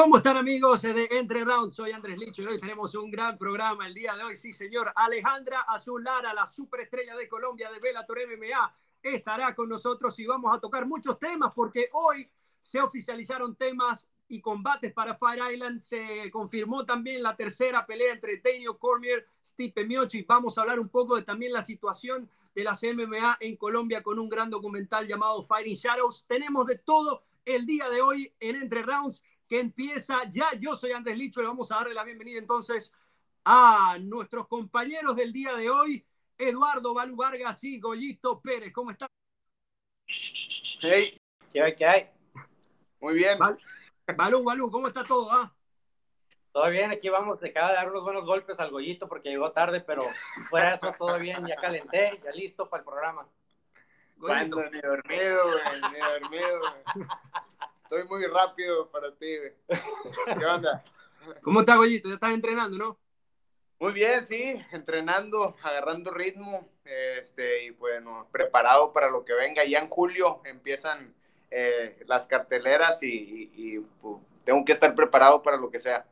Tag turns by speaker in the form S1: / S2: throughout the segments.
S1: ¿Cómo están amigos de Entre Rounds? Soy Andrés Licho y hoy tenemos un gran programa el día de hoy. Sí, señor. Alejandra Azul Lara, la superestrella de Colombia de Bellator MMA, estará con nosotros y vamos a tocar muchos temas porque hoy se oficializaron temas y combates para Fire Island. Se confirmó también la tercera pelea entre Daniel Cormier, Stipe Miocic. Vamos a hablar un poco de también la situación de las MMA en Colombia con un gran documental llamado Fighting Shadows. Tenemos de todo el día de hoy en Entre Rounds que empieza ya. Yo soy Andrés Licho y vamos a darle la bienvenida entonces a nuestros compañeros del día de hoy, Eduardo Balú Vargas y Goyito Pérez. ¿Cómo están?
S2: Hey, ¿qué hay? ¿Qué hay?
S3: Muy bien.
S1: Balú, Balú, ¿cómo está todo? Ah?
S2: Todo bien, aquí vamos, se acaba de dar unos buenos golpes al Goyito porque llegó tarde, pero fuera de eso todo bien, ya calenté, ya listo para el programa.
S3: Cuando ni dormido, güey, ni dormido, güey. Estoy muy rápido para ti, ¿Qué onda?
S1: ¿Cómo está, Goyito? Ya estás entrenando, ¿no?
S3: Muy bien, sí, entrenando, agarrando ritmo, este, y bueno, preparado para lo que venga. Ya en julio empiezan eh, las carteleras y, pues, tengo que estar preparado para lo que sea.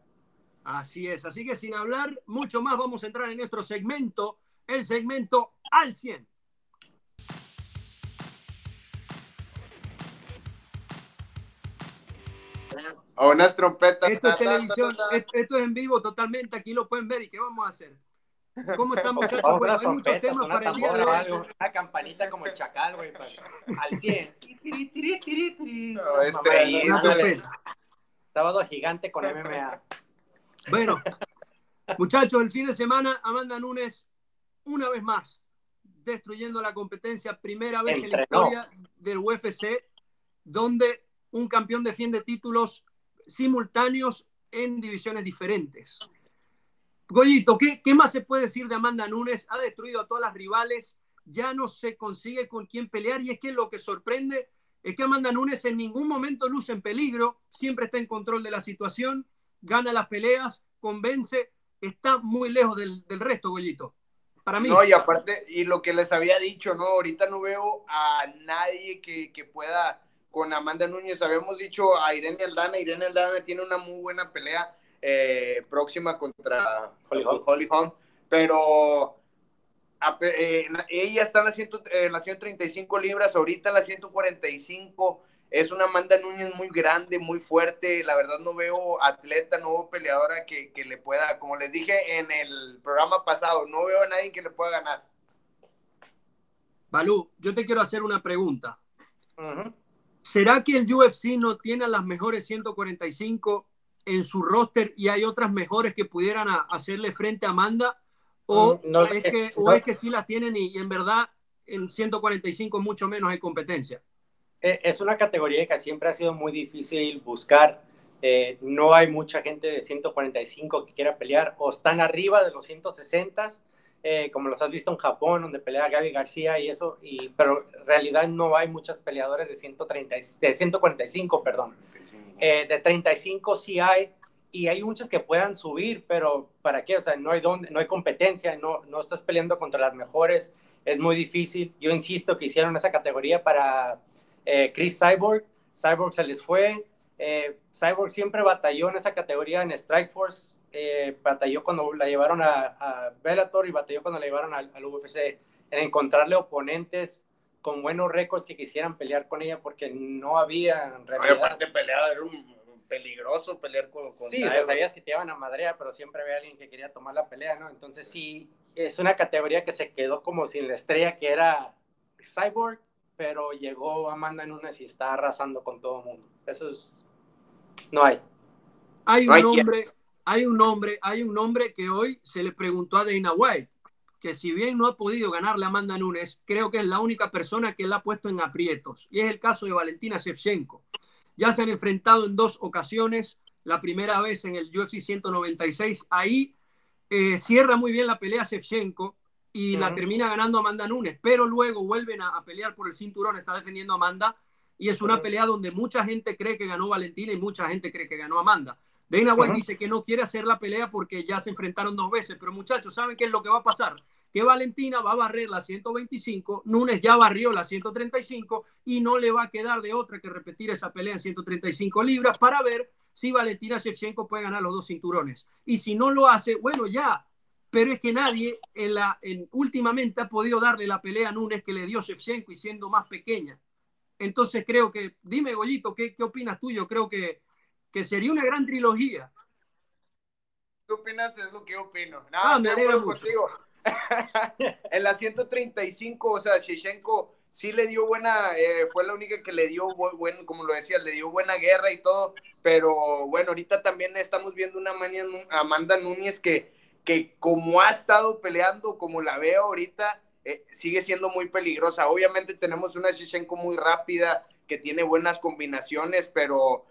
S1: Así es, así que sin hablar mucho más, vamos a entrar en nuestro segmento, el segmento al 100.
S3: O unas trompetas.
S1: Esto es televisión, esto es en vivo totalmente, aquí lo pueden ver. ¿Y qué vamos a hacer? ¿Cómo estamos, muchachos?
S2: Bueno, hay muchos temas para el día de hoy. Una campanita como el chacal, güey, al 100.
S3: No, este,
S2: Sábado gigante con MMA.
S1: Bueno, muchachos, el fin de semana, Amanda Nunes, una vez más, destruyendo la competencia, primera vez en la historia del UFC, donde un campeón defiende títulos simultáneos en divisiones diferentes. Goyito, ¿qué, ¿qué, más se puede decir de Amanda Nunes? Ha destruido a todas las rivales, ya no se consigue con quién pelear y es que lo que sorprende es que Amanda Nunes en ningún momento luce en peligro, siempre está en control de la situación, gana las peleas, convence, está muy lejos del, resto, Goyito. Para mí.
S3: No, y aparte, y lo que les había dicho, ¿no? Ahorita no veo a nadie que pueda con Amanda Núñez. Habíamos dicho a Irene Aldana. Irene Aldana tiene una muy buena pelea eh, próxima contra Holly Holm, pero eh, ella está en las, 135 libras, ahorita en las 145. Es una Amanda Núñez muy grande, muy fuerte. La verdad no veo atleta, no veo peleadora que, le pueda, como les dije en el programa pasado, no veo a nadie que le pueda ganar.
S1: Balú, yo te quiero hacer una pregunta. ¿Será que el UFC no tiene a las mejores 145 en su roster y hay otras mejores que pudieran hacerle frente a Amanda? ¿O, mm, es, que, es que sí las tienen y, en verdad en 145 mucho menos hay competencia?
S2: Eh, es una categoría que siempre ha sido muy difícil buscar. Eh, no hay mucha gente de 145 que quiera pelear o están arriba de los 160 eh, como los has visto en Japón, donde pelea Gaby García y eso, y, pero en realidad no hay muchos peleadores de, 130, de 145, perdón. Eh, de 35 sí hay, y hay muchas que puedan subir, pero ¿para qué? O sea, no hay, donde, no hay competencia, no, no estás peleando contra las mejores, es muy difícil. Yo insisto que hicieron esa categoría para eh, Chris Cyborg, Cyborg se les fue, Cyborg siempre batalló en esa categoría en Strike Force, eh, batalló cuando la llevaron a, Bellator y batalló cuando la llevaron al, UFC en encontrarle oponentes con buenos récords que quisieran pelear con ella porque no había en
S3: realidad. aparte pelear era un peligroso pelear con,
S2: Sí, o sea, sabías que te iban a madrear, pero siempre había alguien que quería tomar la pelea, ¿no? Entonces sí, es una categoría que se quedó como sin la estrella que era Cyborg, pero llegó Amanda Nunes y está arrasando con todo el mundo. Eso es... No hay.
S1: Hay un hombre, hay un nombre, hay un nombre que hoy se le preguntó a Dana White, que si bien no ha podido ganarle a Amanda Nunes, creo que es la única persona que la ha puesto en aprietos. Y es el caso de Valentina Shevchenko. Ya se han enfrentado en dos ocasiones. La primera vez en el UFC 196. Ahí eh, cierra muy bien la pelea Shevchenko y la termina ganando Amanda Nunes. Pero luego vuelven a, pelear por el cinturón. Está defendiendo a Amanda. Y es una pelea donde mucha gente cree que ganó Valentina y mucha gente cree que ganó Amanda. Dana White dice que no quiere hacer la pelea porque ya se enfrentaron dos veces, pero muchachos, ¿saben qué es lo que va a pasar? Que Valentina va a barrer la 125, Nunes ya barrió la 135 y no le va a quedar de otra que repetir esa pelea en 135 libras para ver si Valentina Shevchenko puede ganar los dos cinturones. Y si no lo hace, bueno, ya. Pero es que nadie en la, en, últimamente ha podido darle la pelea a Nunes que le dio Shevchenko y siendo más pequeña. Entonces creo que, dime Goyito, ¿qué, qué opinas tú? Yo creo que, que sería una gran trilogía.
S3: ¿Qué opinas? Es lo que yo opino. Nada, ah, me alegro contigo. en la 135, o sea, Shevchenko sí le dio buena, eh, fue la única que le dio, buen, como lo decía, le dio buena guerra y todo, pero bueno, ahorita también estamos viendo una Amanda Núñez que, que como ha estado peleando, como la veo ahorita, eh, sigue siendo muy peligrosa. Obviamente tenemos una Shichenko muy rápida, que tiene buenas combinaciones, pero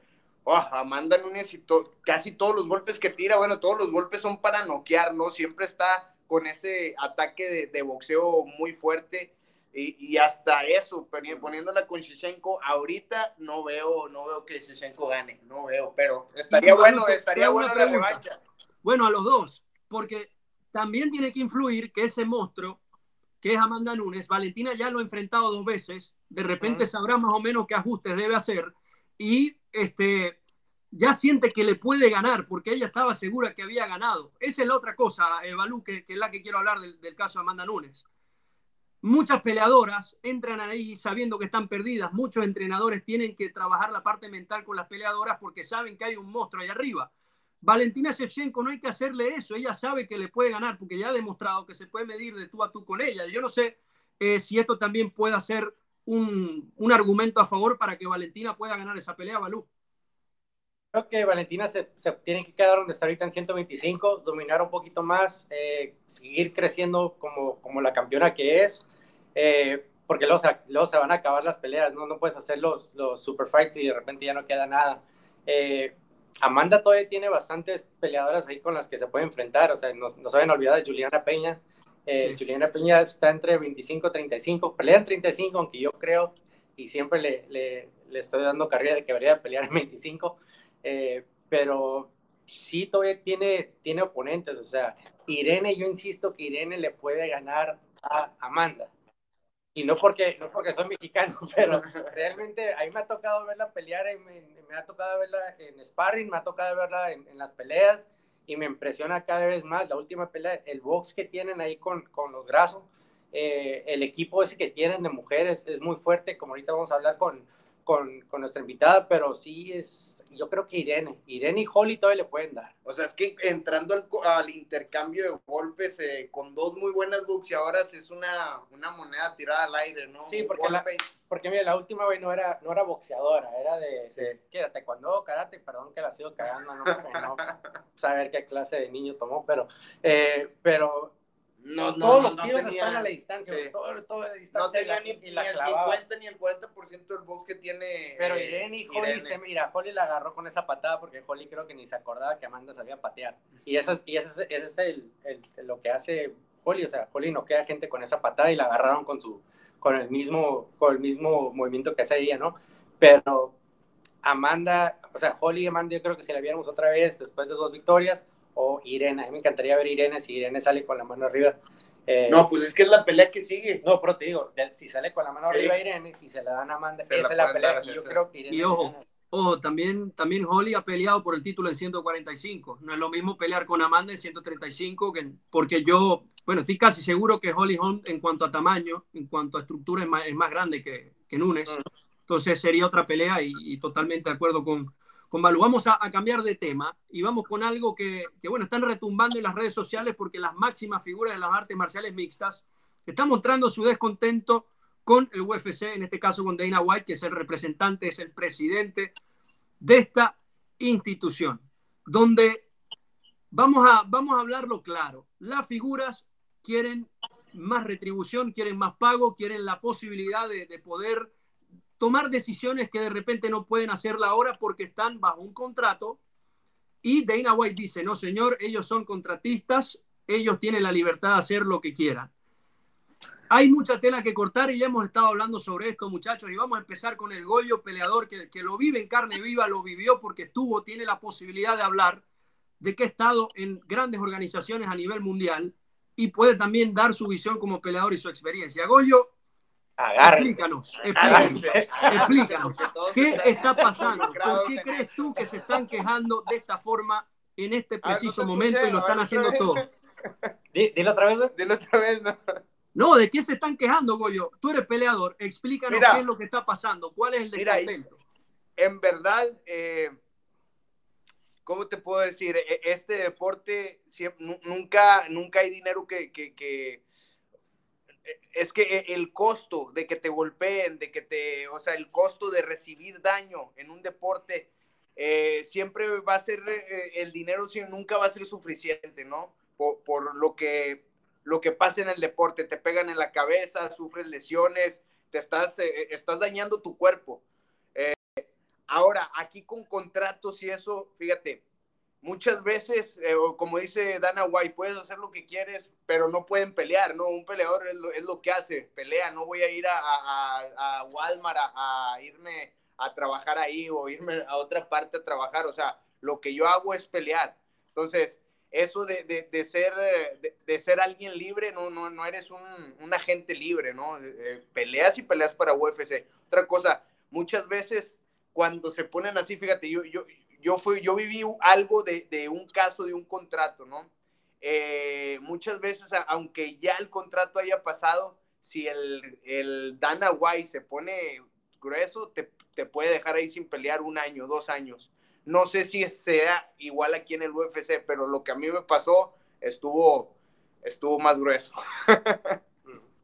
S3: oh, Amanda Núñez y casi todos los golpes que tira, bueno, todos los golpes son para noquear, ¿no? Siempre está con ese ataque de, de boxeo muy fuerte y, hasta eso, poniéndola con Shechenko, ahorita no veo, no veo que Shechenko gane, no veo, pero estaría bueno, estaría bueno la revancha.
S1: Bueno, a los dos, porque también tiene que influir que ese monstruo, que es Amanda Nunes, Valentina ya lo ha enfrentado dos veces, de repente sabrá más o menos qué ajustes debe hacer y este, ya siente que le puede ganar, porque ella estaba segura que había ganado. Esa es la otra cosa, Evalú, que, que es la que quiero hablar del, del caso de Amanda Nunes Muchas peleadoras entran ahí sabiendo que están perdidas. Muchos entrenadores tienen que trabajar la parte mental con las peleadoras porque saben que hay un monstruo ahí arriba. Valentina Shevchenko no hay que hacerle eso. Ella sabe que le puede ganar porque ya ha demostrado que se puede medir de tú a tú con ella. Yo no sé eh, si esto también puede ser un, argumento a favor para que Valentina pueda ganar esa pelea, Balú.
S2: Creo que Valentina se, tiene que quedar donde está ahorita en 125, dominar un poquito más, eh, seguir creciendo como, como la campeona que es eh, porque luego se, luego se, van a acabar las peleas, ¿no? No puedes hacer los, los super fights y de repente ya no queda nada. Eh, Amanda todavía tiene bastantes peleadoras ahí con las que se puede enfrentar, o sea, no, no se olvidar de Juliana Peña. Eh, Juliana Peña está entre 25 y 35, pelea en 35, aunque yo creo y siempre le, le, le estoy dando carrera de que debería pelear en 25, pero sí todavía tiene, tiene oponentes, o sea, Irene, yo insisto que Irene le puede ganar a Amanda. Y no porque, no porque soy mexicano, pero realmente a mí me ha tocado verla pelear, me, me ha tocado verla en sparring, me ha tocado verla en, en, las peleas y me impresiona cada vez más la última pelea, el box que tienen ahí con, con los brazos, eh, el equipo ese que tienen de mujeres es muy fuerte, como ahorita vamos a hablar con, con, con, nuestra invitada, pero sí es, yo creo que Irene, Irene y Holly todavía le pueden dar.
S3: O sea, es que entrando al, al intercambio de golpes eh, con dos muy buenas boxeadoras es una, una moneda tirada al aire, ¿no?
S2: Sí, porque, la, porque mira, la última, güey, no era, no era boxeadora, era de, sí. de quédate, cuando karate, perdón que la sigo cagando, no, no saber qué clase de niño tomó, pero, eh, pero no, no, todos los tiros están a la distancia, sí. todo, todo a la distancia.
S3: No tenía ni, ni, el 50 ni el 40% del box que tiene.
S2: Pero Irene y Holly, se, mira, Holly la agarró con esa patada porque Holly creo que ni se acordaba que Amanda sabía patear. Y eso es, y ese es, ese es el, el, lo que hace Holly, o sea, Holly no queda gente con esa patada y la agarraron con, su, con, el, mismo, con el mismo movimiento que hace ella, ¿no? Pero Amanda, o sea, Holly y Amanda, yo creo que si la viéramos otra vez después de dos victorias, o Irene. A mí me encantaría ver Irene si Irene sale con la mano arriba.
S3: Eh, no, pues es que es la pelea que sigue.
S2: No, pero te digo, si sale con la mano sí. arriba Irene y se la dan a Amanda, esa es la pelea que yo creo que Irene.
S1: Y ojo, ojo, también, también Holly ha peleado por el título en 145. No es lo mismo pelear con Amanda en 135, que, porque yo, bueno, estoy casi seguro que Holly Holm en cuanto a tamaño, en cuanto a estructura, es más, es más grande que, que Nunes. Mm. Entonces sería otra pelea y, y totalmente de acuerdo con, con Balu. Vamos a, cambiar de tema y vamos con algo que, bueno, están retumbando en las redes sociales porque las máximas figuras de las artes marciales mixtas están mostrando su descontento con el UFC, en este caso con Dana White, que es el representante, es el presidente de esta institución, donde vamos a, vamos a hablarlo claro. Las figuras quieren más retribución, quieren más pago, quieren la posibilidad de poder tomar decisiones que de repente no pueden hacerla ahora porque están bajo un contrato. Y Dana White dice, no señor, ellos son contratistas, ellos tienen la libertad de hacer lo que quieran. Hay mucha tela que cortar y ya hemos estado hablando sobre esto, muchachos, y vamos a empezar con el Goyo peleador que, que lo vive en carne viva, lo vivió porque estuvo, tiene la posibilidad de hablar de que ha estado en grandes organizaciones a nivel mundial y puede también dar su visión como peleador y su experiencia. Goyo, Explícanos, explícanos, explícanos. ¿Qué está pasando? ¿Por qué crees tú que se están quejando de esta forma en este preciso momento y lo están haciendo todo?
S2: Dile otra vez,
S3: Dile otra vez, no.
S1: No, ¿de qué se están quejando, Goyo? Tú eres peleador, explícanos qué es lo que está pasando, cuál es el descontento.
S3: En verdad, eh, ¿cómo te puedo decir? E, este deporte nunca, nunca hay dinero que, que, es que e, el costo de que te golpeen, de que te, o sea, el costo de recibir daño en un deporte, eh, siempre va a ser, eh, el dinero nunca va a ser suficiente, ¿no? Por, por, lo que lo que pasa en el deporte, te pegan en la cabeza, sufres lesiones, te estás, eh, estás dañando tu cuerpo. Eh, ahora, aquí con contratos y eso, fíjate, muchas veces, eh, como dice Dana White, puedes hacer lo que quieres, pero no pueden pelear, ¿no? Un peleador es lo, que hace, pelea, no voy a ir a, Walmart a, irme a trabajar ahí o irme a otra parte a trabajar, o sea, lo que yo hago es pelear. Entonces, eso de, de, ser, de, ser alguien libre, no, no, no eres un, un agente libre, ¿no? Eh, eh, peleas y peleas para UFC. Otra cosa, muchas veces cuando se ponen así, fíjate, yo, yo, yo, fui, yo viví algo de, de un caso, de un contrato, ¿no? Eh, muchas veces, aunque ya el contrato haya pasado, si el, el Dana White se pone grueso, te, te puede dejar ahí sin pelear un año, dos años. No sé si sea igual aquí en el UFC, pero lo que a mí me pasó estuvo, estuvo más grueso.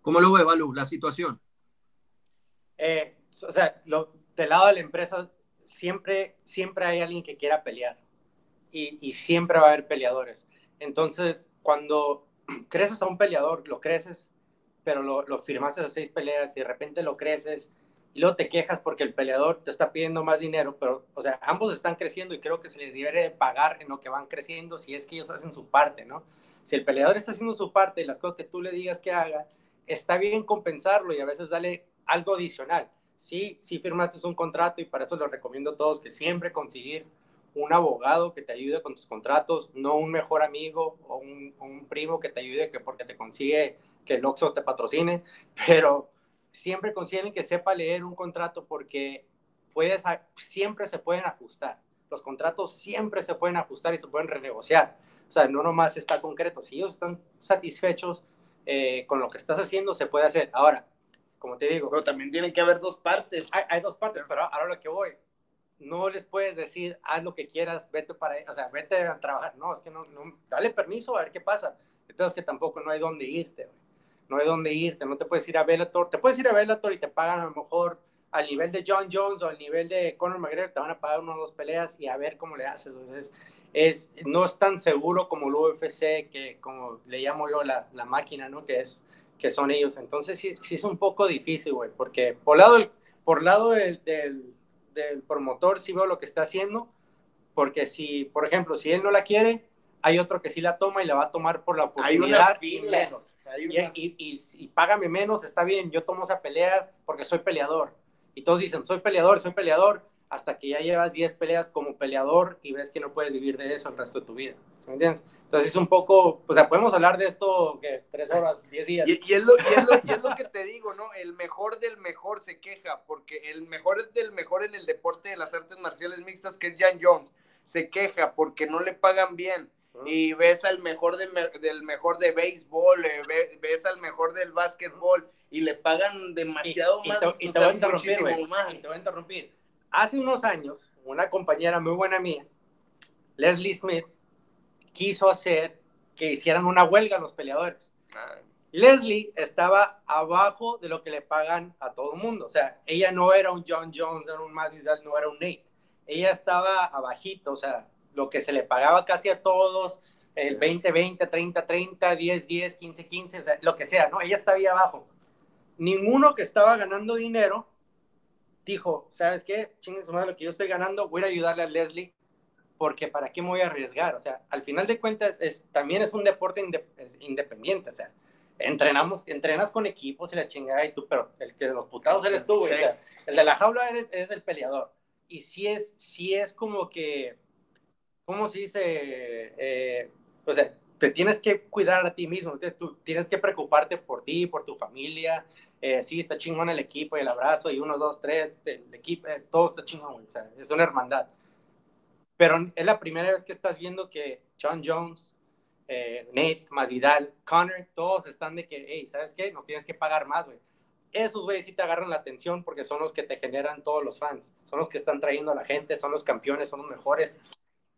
S1: ¿Cómo lo ve, Balú, la situación?
S2: Eh, o sea, del lado de la empresa, siempre, siempre hay alguien que quiera pelear y, siempre va a haber peleadores. Entonces, cuando creces a un peleador, lo creces, pero lo, lo firmaste a seis peleas y de repente lo creces y luego te quejas porque el peleador te está pidiendo más dinero, pero, o sea, ambos están creciendo y creo que se les debe pagar en lo que van creciendo si es que ellos hacen su parte, ¿no? Si el peleador está haciendo su parte y las cosas que tú le digas que haga, está bien compensarlo y a veces darle algo adicional. Sí, sí firmaste un contrato y para eso lo recomiendo a todos que siempre conseguir un abogado que te ayude con tus contratos, no un mejor amigo o un, primo que te ayude que porque te consigue que el Oxxo te patrocine, pero siempre consideren que sepa leer un contrato porque puedes, siempre se pueden ajustar. Los contratos siempre se pueden ajustar y se pueden renegociar. O sea, no nomás está concreto. Si ellos están satisfechos eh, con lo que estás haciendo, se puede hacer. Ahora, como te digo.
S3: Pero también tienen que haber dos partes.
S2: Hay, dos partes, pero ahora lo que voy. No les puedes decir, haz lo que quieras, vete para, o sea, vete a trabajar. No, es que no, no dale permiso a ver qué pasa. Entonces, que tampoco no hay dónde irte no hay dónde irte, no te puedes ir a Bellator, te puedes ir a Bellator y te pagan a lo mejor al nivel de John Jones o al nivel de Conor McGregor, te van a pagar unas dos peleas y a ver cómo le haces. Entonces, es, no es tan seguro como el UFC, que como le llamo yo la, la máquina, ¿no? Que, es, que son ellos. Entonces, sí, sí es un poco difícil, güey, porque por lado, por lado del, del, del promotor sí veo lo que está haciendo, porque si, por ejemplo, si él no la quiere, hay otro que sí la toma y la va a tomar por la oportunidad y menos. Y, págame menos, está bien, yo tomo esa pelea porque soy peleador. Y todos dicen, soy peleador, soy peleador, hasta que ya llevas 10 peleas como peleador y ves que no puedes vivir de eso el resto de tu vida. ¿Me entiendes? Entonces es un poco, o sea, podemos hablar de esto que tres horas, 10 días.
S3: Y, es lo, y, es lo, que te digo, ¿no? El mejor del mejor se queja, porque el mejor del mejor en el deporte de las artes marciales mixtas, que es Jan Jones, se queja porque no le pagan bien y ves al mejor del mejor de béisbol, eh, ves al mejor del básquetbol y le pagan demasiado más.
S2: Y te, voy a interrumpir, te voy a interrumpir. Hace unos años, una compañera muy buena mía, Leslie Smith, quiso hacer que hicieran una huelga los peleadores. Ah. Leslie estaba abajo de lo que le pagan a todo el mundo. O sea, ella no era un John Jones, no era un Masvidal, no era un Nate. Ella estaba abajito, o sea, lo que se le pagaba casi a todos, el 20, 20, 30, 30, 10, 10, 15, 15, o sea, lo que sea, ¿no? Ella estaba ahí abajo. Ninguno que estaba ganando dinero dijo, ¿sabes qué? Chingues lo que yo estoy ganando, voy a ayudarle a Leslie, porque ¿para qué me voy a arriesgar? O sea, al final de cuentas, es, también es un deporte independiente, o sea, entrenamos, entrenas con equipos y la chingada y tú, pero el que de los putados eres tú, güey. O sea, el de la jaula eres, eres el peleador. Y sí es, sí es como que ¿cómo se dice? Eh, o sea, te tienes que cuidar a ti mismo, tú tienes que preocuparte por ti, por tu familia, eh, sí, está chingón el equipo y el abrazo y uno, dos, tres, el equipo, eh, todo está chingón, o sea, es una hermandad. Pero es la primera vez que estás viendo que John Jones, eh, Nate, Masvidal, Connor, todos están de que, hey, ¿sabes qué? Nos tienes que pagar más, güey. Esos güeyes sí te agarran la atención porque son los que te generan todos los fans, son los que están trayendo a la gente, son los campeones, son los mejores.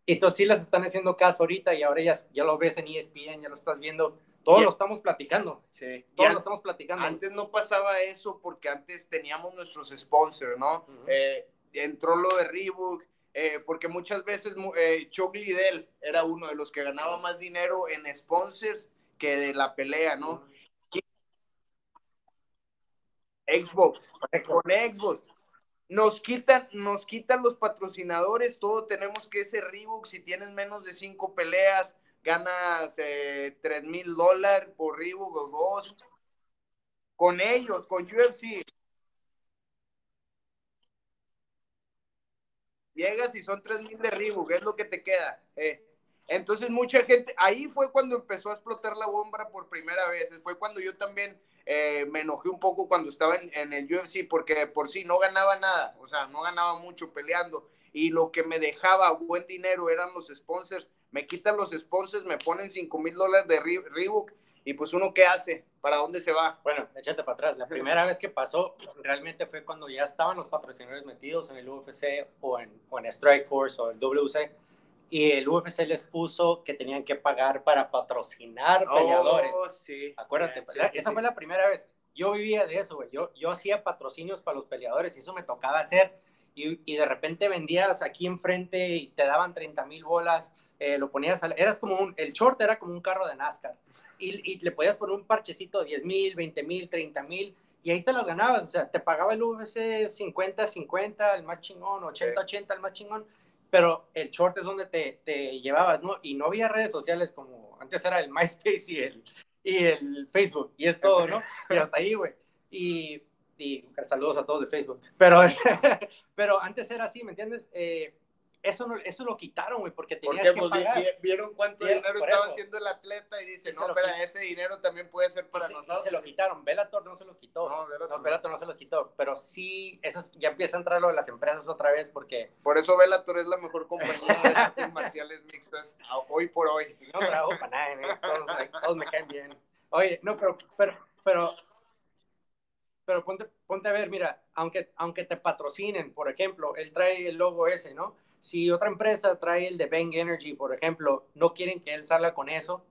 S2: Y entonces sí las están haciendo caso ahorita y ahora ya, ya lo ves en ESPN, ya lo estás viendo. Todos lo estamos platicando. Sí. Todos lo estamos platicando.
S3: Antes no pasaba eso porque antes teníamos nuestros sponsors, ¿no? Eh, entró lo de Reebok, eh, porque muchas veces eh, Chuck Liddell era uno de los que ganaba más dinero en sponsors que de la pelea, ¿no? Xbox, con Xbox nos quitan, nos quitan los patrocinadores, todo tenemos que ese Reebok, si tienes menos de cinco peleas, ganas eh, tres mil dólares por Reebok o dos. Con ellos, con UFC. Llegas y son tres mil de Reebok, es lo que te queda. Eh. Entonces mucha gente, ahí fue cuando empezó a explotar la bomba por primera vez, fue cuando yo también eh, me enojé un poco cuando estaba en, el UFC porque por sí no ganaba nada, o sea, no ganaba mucho peleando y lo que me dejaba buen dinero eran los sponsors. Me quitan los sponsors, me ponen 5 mil dólares de Reebok y pues uno qué hace, para dónde se va.
S2: Bueno, échate para atrás. La primera vez que pasó realmente fue cuando ya estaban los patrocinadores metidos en el UFC o en, o en Strike Force o el WC y el UFC les puso que tenían que pagar para patrocinar oh, peleadores. Sí. Acuérdate, esa fue la primera vez. Yo vivía de eso, güey. Yo, yo hacía patrocinios para los peleadores y eso me tocaba hacer. Y, y de repente vendías aquí enfrente y te daban 30 mil bolas. Eh, lo ponías, eras como un, el short era como un carro de NASCAR. Y, y le podías poner un parchecito de 10 mil, 20 mil, 30 mil. Y ahí te las ganabas. O sea, te pagaba el UFC 50-50, el más chingón, 80-80, el más chingón pero el short es donde te, te, llevabas, ¿no? Y no había redes sociales como antes era el MySpace y el, y el Facebook, y es todo, ¿no? Y hasta ahí, güey. Y, y saludos a todos de Facebook. Pero, pero antes era así, ¿me entiendes? Eh, eso, no, eso lo quitaron, güey, porque tenías que pues, pagar.
S3: Vieron cuánto dinero estaba haciendo el atleta y dice, no, pero ese dinero también puede ser para nosotros.
S2: se lo quitaron. Bellator no se los quitó. No, Bellator no, se los quitó. Pero sí, esas, ya empieza a entrar lo de las empresas otra vez porque...
S3: Por eso Bellator es la mejor compañía de artes marciales mixtas hoy por hoy.
S2: No bravo para nada, ¿eh? todos, todos, me caen bien. Oye, no, pero... pero, pero pero ponte, ponte a ver, mira, aunque, aunque te patrocinen, por ejemplo, él trae el logo ese, ¿no? Si otra empresa trae el de Bang Energy, por ejemplo, no quieren que él salga con eso,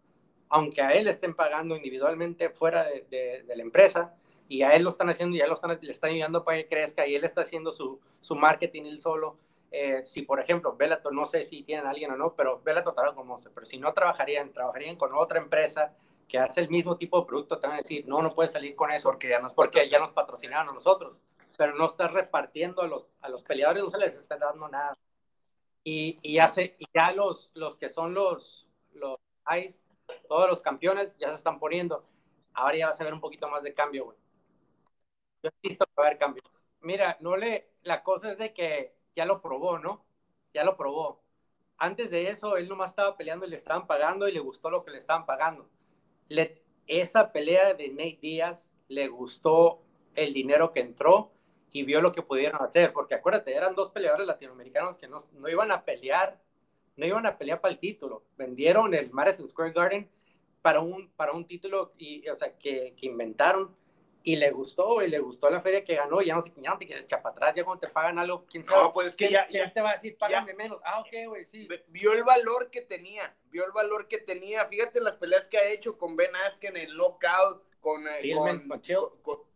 S2: aunque a él estén pagando individualmente fuera de, la empresa, y a él lo están haciendo, ya lo están, le están ayudando para que crezca, y él está haciendo su, su marketing él solo. Eh, si, por ejemplo, Bellator, no sé si tienen a alguien o no, pero Bellator trabaja con Monster, pero si no trabajarían, trabajarían con otra empresa que hace el mismo tipo de producto, te van a decir, no, no puedes salir con eso porque ya nos, porque ya nos patrocinaron a nosotros, pero no estás repartiendo a los, a los peleadores, no se les está dando nada. Y, ya los, que son los, los ICE, todos los campeones ya se están poniendo. Ahora ya vas a ver un poquito más de cambio, güey. Yo he visto que va a haber cambio. Mira, no le, la cosa es de que ya lo probó, ¿no? Ya lo probó. Antes de eso, él nomás estaba peleando y le estaban pagando y le gustó lo que le estaban pagando. Esa pelea de Nate Díaz le gustó el dinero que entró y vio lo que pudieron hacer, porque acuérdate, eran dos peleadores latinoamericanos que no, no iban a pelear, no iban a pelear para el título, vendieron el Madison Square Garden para un, para un título y, o sea, que, que inventaron y le gustó, y le gustó la feria que ganó, ya no, ya no te quieres para atrás, ya cuando te pagan algo, quién sabe, no, pues que ya, te va a decir, págame menos, ah, ok, güey, sí.
S3: Vio el valor que tenía, vio el valor que tenía, fíjate las peleas que ha hecho con Ben Askren, el knockout, con, eh, con, con, con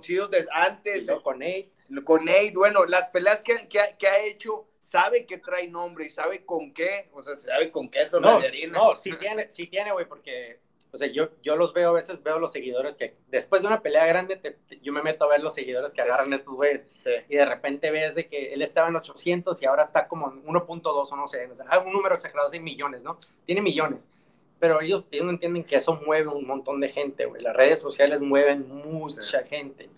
S3: Chill, desde antes.
S2: con Nate.
S3: Con Nate, bueno, las peleas que, que, ha hecho, sabe que trae nombre y sabe con qué, o sea, sabe con qué eso
S2: no, No, sí tiene, sí tiene, güey, porque, o sea, yo, yo los veo, a veces veo los seguidores que, después de una pelea grande, yo me meto a ver los seguidores que agarran estos güeyes, y de repente ves de que él estaba en 800 y ahora está como en 1.2 o no sé, o sea, un número exagerado de millones, ¿no? Tiene millones pero ellos, ellos no entienden que eso mueve un montón de gente, güey. Las redes sociales mueven mucha gente.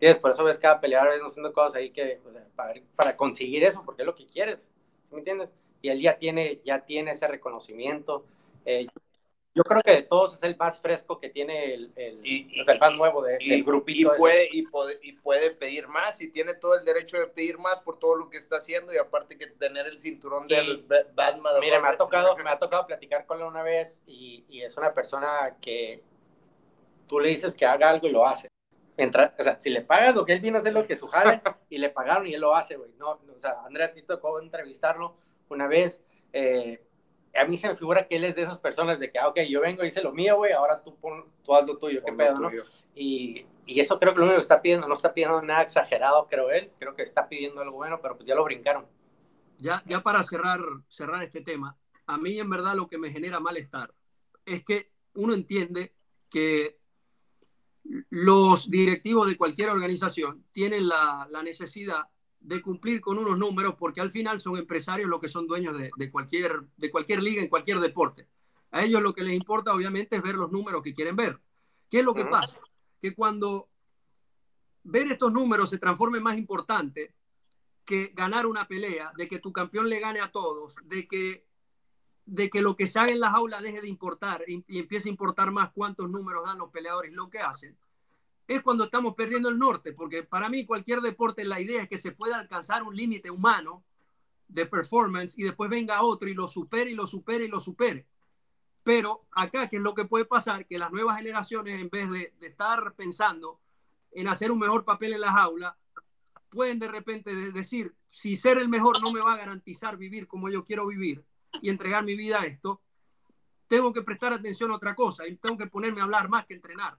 S2: Y por eso ves cada peleador haciendo cosas ahí que, para, conseguir eso, porque es lo que quieres, ¿sí me entiendes? Y él ya tiene, ya tiene ese reconocimiento. Eh, Yo creo que de todos es el más fresco que tiene el, el, el más nuevo de, del grupito.
S3: Y puede, y, puede, y puede pedir más y tiene todo el derecho de pedir más por todo lo que está haciendo y aparte que tener el cinturón del Batman.
S2: Mira, me ha, tocado, me ha tocado platicar con él una vez y, y, es una persona que tú le dices que haga algo y lo hace. Entra, o sea, si le pagas lo que él vino a hacer, lo que su jale, y le pagaron y él lo hace, güey. No, o sea, Andrés, te tocó entrevistarlo una vez. Eh, a mí se me figura que él es de esas personas de que, ah, ok, yo vengo, hice lo mío, güey, ahora tú, pon, tú haz lo tuyo, qué pedo, ¿no? Y, y, eso creo que lo único que está pidiendo, no está pidiendo nada exagerado, creo él, creo que está pidiendo algo bueno, pero pues ya lo brincaron.
S1: Ya, ya para cerrar, cerrar este tema, a mí en verdad lo que me genera malestar es que uno entiende que los directivos de cualquier organización tienen la, la necesidad de cumplir con unos números porque al final son empresarios los que son dueños de, de, cualquier, de cualquier liga en cualquier deporte. A ellos lo que les importa obviamente es ver los números que quieren ver. ¿Qué es lo que pasa? Que cuando ver estos números se transforme más importante que ganar una pelea, de que tu campeón le gane a todos, de que, de que lo que se haga en las aulas deje de importar y, y empiece a importar más cuántos números dan los peleadores, lo que hacen, es cuando estamos perdiendo el norte, porque para mí cualquier deporte la idea es que se pueda alcanzar un límite humano de performance y después venga otro y lo supere y lo supere y lo supere. Pero acá, ¿qué es lo que puede pasar? Que las nuevas generaciones, en vez de, estar pensando en hacer un mejor papel en las aulas, pueden de repente decir, si ser el mejor no me va a garantizar vivir como yo quiero vivir y entregar mi vida a esto, tengo que prestar atención a otra cosa y tengo que ponerme a hablar más que entrenar.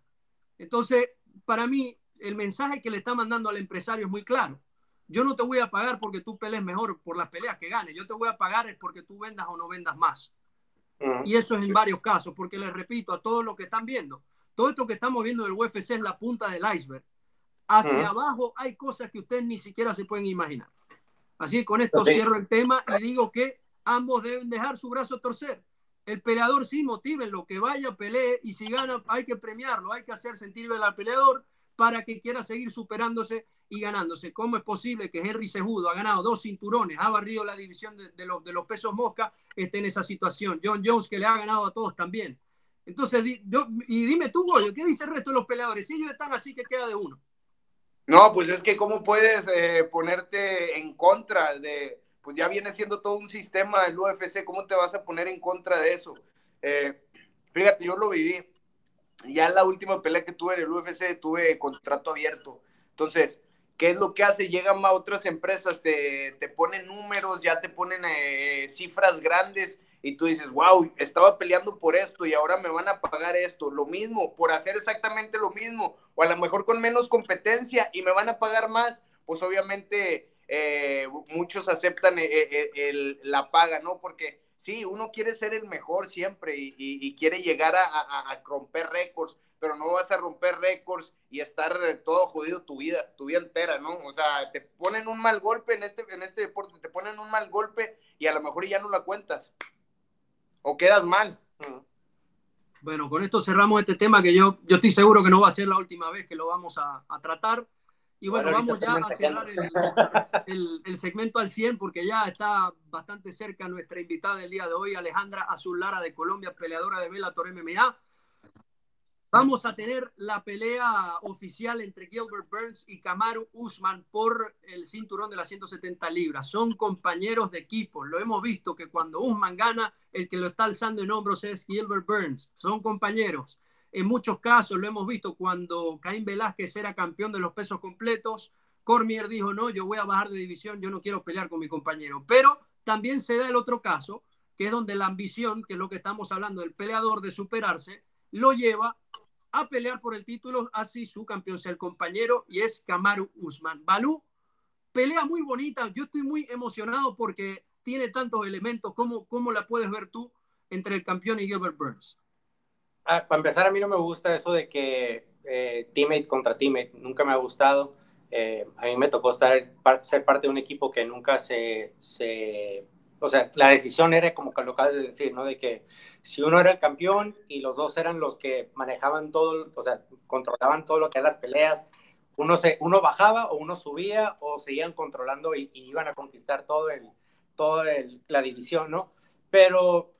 S1: Entonces, para mí, el mensaje que le está mandando al empresario es muy claro. Yo no te voy a pagar porque tú pelees mejor por las peleas que ganes. Yo te voy a pagar es porque tú vendas o no vendas más. Y eso es en varios casos, porque les repito a todos los que están viendo, todo esto que estamos viendo del UFC es la punta del iceberg. Hacia abajo hay cosas que ustedes ni siquiera se pueden imaginar. Así que con esto cierro el tema y digo que ambos deben dejar su brazo torcer el peleador sí motive lo que vaya, pelee y si gana hay que premiarlo, hay que hacer sentir al peleador para que quiera seguir superándose y ganándose. ¿Cómo es posible que Henry Sejudo ha ganado dos cinturones, ha barrido la división de, los, de los pesos mosca, esté en esa situación? John Jones que le ha ganado a todos también. Entonces, y dime tú, Goyo, ¿qué dice el resto de los peleadores? Si ellos están así que queda de uno.
S3: No, pues es que cómo puedes eh, ponerte en contra de, pues ya viene siendo todo un sistema del UFC, ¿cómo te vas a poner en contra de eso? Eh, fíjate, yo lo viví. Ya la última pelea que tuve en el UFC tuve contrato abierto. Entonces, ¿qué es lo que hace? Llegan a otras empresas, te, te ponen números, ya te ponen eh, cifras grandes y tú dices, wow, estaba peleando por esto y ahora me van a pagar esto, lo mismo, por hacer exactamente lo mismo, o a lo mejor con menos competencia y me van a pagar más, pues obviamente eh, muchos aceptan eh, eh, la paga, ¿no? Porque sí, uno quiere ser el mejor siempre y, quiere llegar a, romper récords, pero no vas a romper récords y estar todo jodido tu vida, tu vida entera, ¿no? O sea, te ponen un mal golpe en este, en este deporte, te ponen un mal golpe y a lo mejor ya no la cuentas. O quedas mal.
S1: Bueno, con esto cerramos este tema que yo, yo estoy seguro que no va a ser la última vez que lo vamos a, a tratar. Y bueno, vamos ya a cerrar el, el, segmento al 100 porque ya está bastante cerca nuestra invitada del día de hoy, Alejandra Azul Lara de Colombia, peleadora de Bellator MMA. Vamos a tener la pelea oficial entre Gilbert Burns y Kamaru Usman por el cinturón de las 170 libras. Son compañeros de equipo. Lo hemos visto que cuando Usman gana, el que lo está alzando en hombros es Gilbert Burns. Son compañeros. En muchos casos lo hemos visto cuando Caín Velázquez era campeón de los pesos completos. Cormier dijo, no, yo voy a bajar de división, yo no quiero pelear con mi compañero. Pero también se da el otro caso, que es donde la ambición, que es lo que estamos hablando del peleador de superarse, lo lleva a pelear por el título, así su campeón sea el compañero, y es Kamaru Usman. Balú, pelea muy bonita, yo estoy muy emocionado porque tiene tantos elementos, ¿cómo, cómo la puedes ver tú entre el campeón y Gilbert Burns?
S2: Ah, para empezar, a mí no me gusta eso de que eh, teammate contra teammate, nunca me ha gustado. Eh, a mí me tocó estar, ser parte de un equipo que nunca se, se, o sea, la decisión era como lo acabas de decir, ¿no? De que si uno era el campeón y los dos eran los que manejaban todo, o sea, controlaban todo lo que eran las peleas, uno, se, uno bajaba o uno subía o seguían controlando y, iban a conquistar todo el, todo el, la división, ¿no? Pero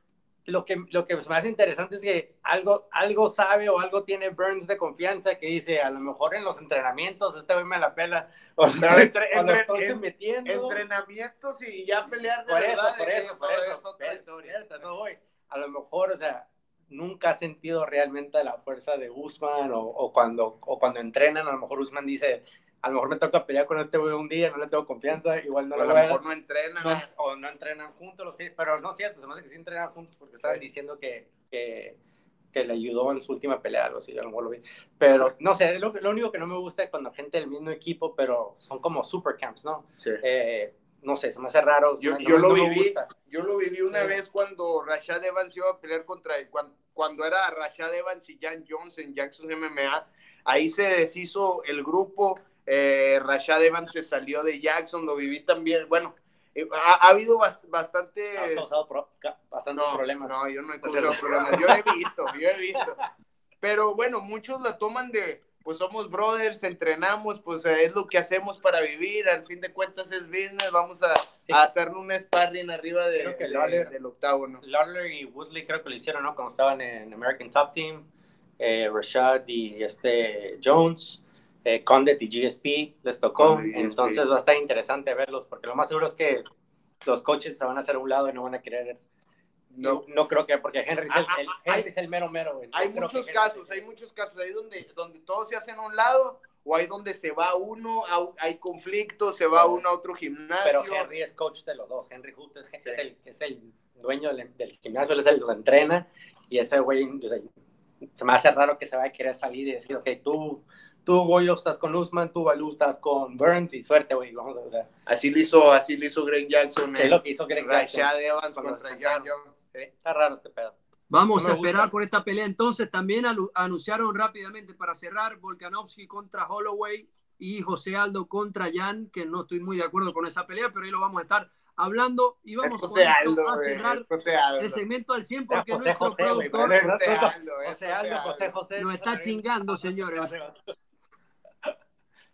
S2: lo que, lo que hace interesante es que algo, algo sabe o algo tiene Burns de confianza que dice, a lo mejor en los entrenamientos este güey me la pela. O sea,
S3: entre, entre, metiendo. Entrenamientos y ya pelear de
S2: por Eso, por eso, por eso. eso, eso voy. A lo mejor, o sea, nunca ha sentido realmente la fuerza de Usman o, o, cuando, o cuando entrenan, a lo mejor Usman dice, a lo mejor me toca pelear con este güey un día, no le tengo confianza, igual no
S3: a lo mejor no entrenan.
S2: o no entrenan juntos, los, pero no es cierto, se me hace que sí entrenan juntos porque estaban diciendo que, que, que, le ayudó en su última pelea, algo así, a lo mejor lo vi. Pero no sé, lo, lo único que no me gusta es cuando gente del mismo equipo, pero son como super camps, ¿no?
S3: Sí.
S2: Eh, no sé, se me hace raro.
S3: Yo, yo lo viví, yo lo viví una vez cuando Rashad Evans iba a pelear contra, cuando, cuando era Rashad Evans y Jan Jones en Jackson MMA, ahí se deshizo el grupo eh, Rashad Evans se salió de Jackson, lo viví también. Bueno, eh, ha, habido bastante.
S2: Has causado bastantes problemas.
S3: No, yo no he causado problemas. Yo he visto, yo he visto. Pero bueno, muchos la toman de, pues somos brothers, entrenamos, pues es lo que hacemos para vivir. Al fin de cuentas es business. Vamos a, hacer un sparring arriba de, del octavo, ¿no?
S2: Lawler y Woodley creo que lo hicieron, ¿no? Cuando estaban en American Top Team. Eh, Rashad y este Jones eh, Condet y GSP les tocó, entonces va a estar interesante verlos, porque lo más seguro es que los coaches se van a hacer a un lado y no van a querer. No, no creo que, porque Henry es el, ah, ah, Henry es el mero mero.
S3: hay muchos casos, hay muchos casos ahí donde, donde todos se hacen a un lado o hay donde se va uno, hay conflictos, se va uno a otro gimnasio.
S2: Pero Henry es coach de los dos. Henry Hood es, el, es el dueño del, gimnasio, él es el que los entrena y ese güey, se me hace raro que se vaya a querer salir y decir, ok, tú tú, Goyo, estás con Usman, tú, Balú, estás con Burns y suerte, güey, vamos a ver.
S3: Así lo hizo, así lo hizo Greg Jackson.
S2: ¿Qué es lo que hizo Greg Jackson?
S3: Evans contra John
S2: Está raro este pedo.
S1: Vamos a esperar por esta pelea. Entonces, también anunciaron rápidamente para cerrar Volkanovski contra Holloway y José Aldo contra Jan, que no estoy muy de acuerdo con esa pelea, pero ahí lo vamos a estar hablando y vamos
S3: a
S1: cerrar el segmento al 100 porque
S2: José,
S1: nuestro
S2: José,
S1: productor
S2: José Aldo, José José,
S1: nos está chingando, señores.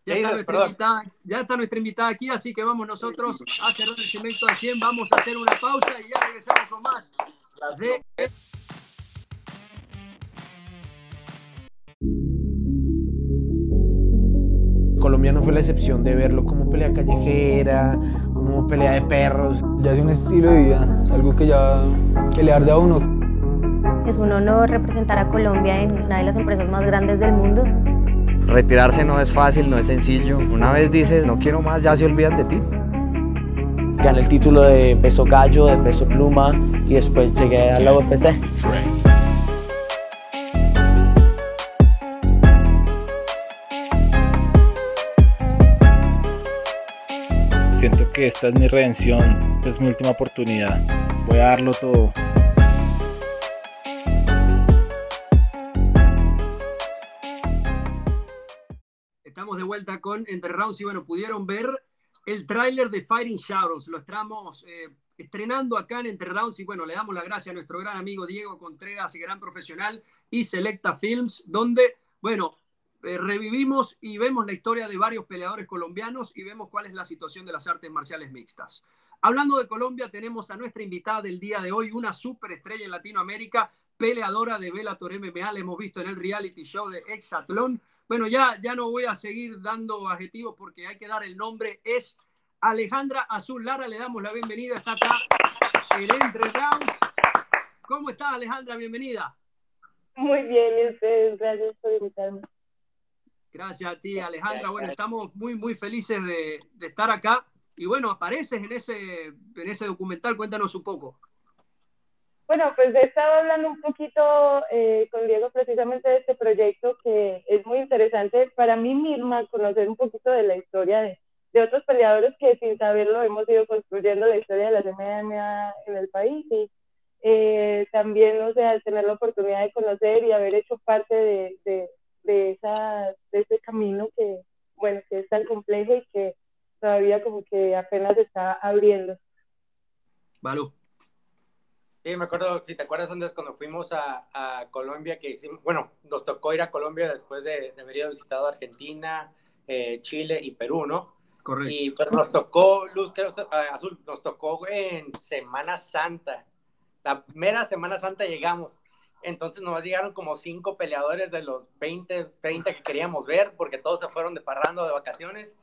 S1: Ya está, nuestra invitada, ya está nuestra invitada aquí, así que vamos nosotros a cerrar el segmento al 100. Vamos a hacer una pausa y ya regresamos con más de...
S4: colombiano fue la excepción de verlo como pelea callejera, como pelea de perros.
S5: Ya es un estilo de vida, es algo que ya que le arde a uno.
S6: Es un honor representar a Colombia en una de las empresas más grandes del mundo.
S7: Retirarse no es fácil, no es sencillo. Una vez dices, no quiero más, ya se olvidan de ti.
S8: Gané el título de peso gallo, de peso pluma y después llegué a la UFC.
S9: Siento que esta es mi redención, es mi última oportunidad. Voy a darlo todo.
S1: De vuelta con Entre Rounds y bueno, pudieron ver el tráiler de Fighting Shadows. Lo estamos eh, estrenando acá en Entre Rounds y bueno, le damos la gracia a nuestro gran amigo Diego Contreras, gran profesional y Selecta Films, donde, bueno, eh, revivimos y vemos la historia de varios peleadores colombianos y vemos cuál es la situación de las artes marciales mixtas. Hablando de Colombia, tenemos a nuestra invitada del día de hoy, una superestrella en Latinoamérica, peleadora de Bellator MMA, la hemos visto en el reality show de Exatlón, bueno, ya, ya no voy a seguir dando adjetivos porque hay que dar el nombre. Es Alejandra Azul Lara. Le damos la bienvenida. Está acá el Entre Rounds. ¿Cómo está Alejandra? Bienvenida.
S10: Muy bien, y ustedes. Gracias por invitarme.
S1: Gracias a ti, Alejandra. Bueno, estamos muy, muy felices de, de estar acá. Y bueno, apareces en ese, en ese documental. Cuéntanos un poco.
S10: Bueno, pues he estado hablando un poquito eh, con Diego precisamente de este proyecto que es muy interesante para mí misma conocer un poquito de la historia de, de otros peleadores que sin saberlo hemos ido construyendo la historia de la MMA en el país y eh, también, o sea, tener la oportunidad de conocer y haber hecho parte de, de, de, esa, de ese camino que, bueno, que es tan complejo y que todavía como que apenas está abriendo.
S1: Vale.
S2: Sí, me acuerdo, si te acuerdas, Andrés, cuando fuimos a, a, Colombia, que hicimos, bueno, nos tocó ir a Colombia después de, de haber ido visitado Argentina, eh, Chile y Perú, ¿no?
S1: Correcto.
S2: Y pero nos tocó, Luz, creo, Azul, nos tocó en Semana Santa. la mera Semana Santa llegamos. Entonces nos llegaron como cinco peleadores de los 20, 30 que queríamos ver, porque todos se fueron de parrando de vacaciones.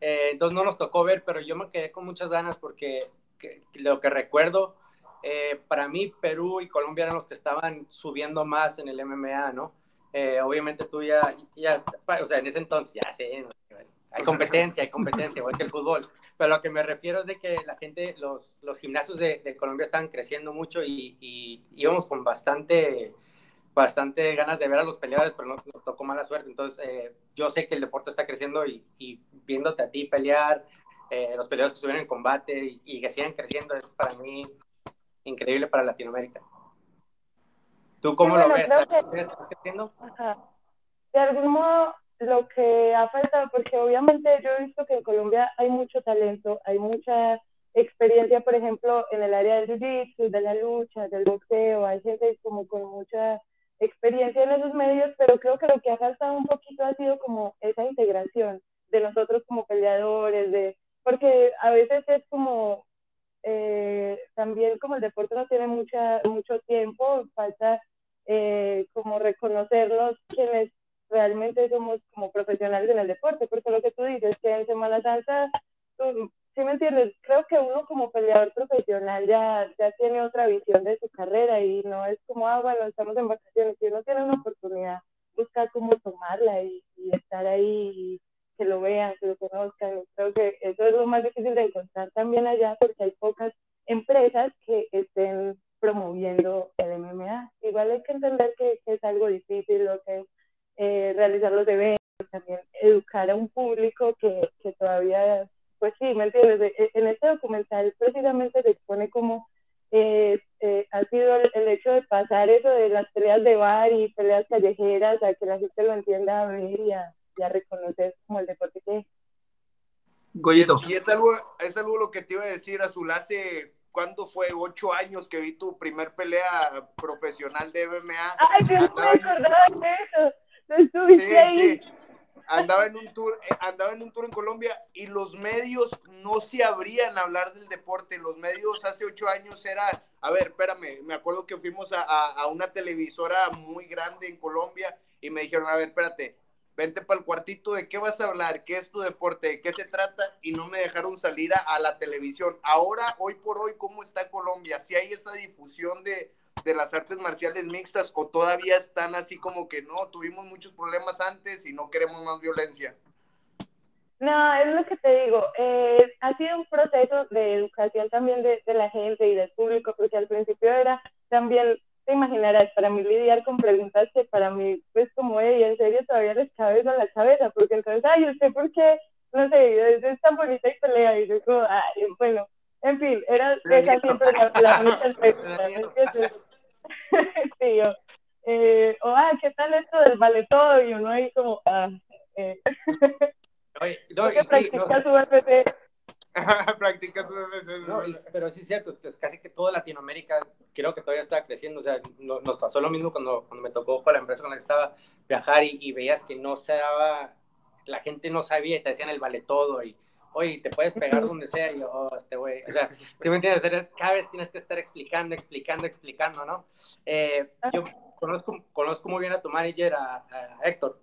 S2: Eh, entonces no nos tocó ver, pero yo me quedé con muchas ganas porque lo que recuerdo, eh, para mí Perú y Colombia eran los que estaban subiendo más en el MMA, ¿no? Eh, obviamente tú ya, ya, o sea, en ese entonces, ya sé, hay competencia, hay competencia, igual que el fútbol. Pero lo que me refiero es de que la gente, los, los gimnasios de, de Colombia están creciendo mucho y, y, íbamos con bastante, bastante ganas de ver a los peleadores, pero no, nos tocó mala suerte. Entonces, eh, yo sé que el deporte está creciendo y, y viéndote a ti pelear, eh, los peleadores que estuvieron en combate y, que sigan creciendo, es para mí increíble para Latinoamérica. ¿Tú cómo lo ves? ¿Estás creciendo?
S10: De algún modo, lo que ha faltado, porque obviamente yo he visto que en Colombia hay mucho talento, hay mucha experiencia, por ejemplo, en el área del jiu-jitsu, de la lucha, del boxeo, hay gente como con mucha experiencia en esos medios, pero creo que lo que ha faltado un poquito ha sido como esa integración de nosotros como peleadores, de porque a veces es como eh, también como el deporte no tiene mucha mucho tiempo, falta eh, como reconocerlos quienes realmente somos como profesionales en el deporte, porque lo que tú dices, que en Semana Santa, tú, ¿sí me entiendes? Creo que uno como peleador profesional ya, ya tiene otra visión de su carrera y no es como, ah, bueno, estamos en vacaciones, si uno tiene una oportunidad, busca cómo tomarla y, estar ahí y que lo vean, que lo conozcan. Creo que eso es lo más difícil de encontrar también allá porque hay pocas empresas que estén promoviendo el MMA. Igual hay que entender que, es algo difícil, lo que eh, realizar los eventos, también educar a un público que, que todavía, pues sí, ¿me entiendes? E, en este documental precisamente se expone como eh, eh, ha sido el, hecho de pasar eso de las peleas de bar y peleas callejeras a que la gente lo entienda a ver y a, reconocer como el deporte que es.
S3: Goyito. Y es algo, es algo lo que te iba a decir, Azul, hace ¿cuándo fue? Ocho años que vi tu primer pelea profesional de MMA.
S10: Ay, yo no me acordaba de eso sí,
S3: Sí. Andaba en un tour, eh, andaba en un tour en Colombia y los medios no se abrían a hablar del deporte. Los medios hace ocho años era, a ver, espérame, me acuerdo que fuimos a, a una televisora muy grande en Colombia y me dijeron, a ver, espérate, vente para el cuartito, ¿de qué vas a hablar? ¿Qué es tu deporte? ¿De qué se trata? Y no me dejaron salir a, la televisión. Ahora, hoy por hoy, ¿cómo está Colombia? Si hay esa difusión de, de las artes marciales mixtas o todavía están así como que no, tuvimos muchos problemas antes y no queremos más violencia?
S10: No, es lo que te digo, eh, ha sido un proceso de educación también de, de, la gente y del público, porque al principio era también, te imaginarás, para mí lidiar con preguntas para mí, pues como, hey, en serio todavía les cabe porque entonces, ay, ¿usted por qué? No sé, es, tan bonita y pelea, y yo como, ay, bueno, en fin, era esa siempre la, la única sí, yo, eh, o, ah, ¿qué tal esto del vale todo? Y uno ahí como, ah, eh.
S2: Oye, no,
S10: que practica su UFC.
S3: practica su UFC.
S2: No, pero sí es cierto, pues casi que toda Latinoamérica creo que todavía está creciendo. O sea, nos pasó lo mismo cuando, cuando me tocó para la empresa con la que estaba viajar y, y veías que no se daba, la gente no sabía y te decían el vale todo y oye, te puedes pegar donde sea, y yo, oh, este güey, o sea, si me entiendes, Eres, cada vez tienes que estar explicando, explicando, explicando, ¿no? Eh, yo conozco, conozco muy bien a tu manager, a, Héctor.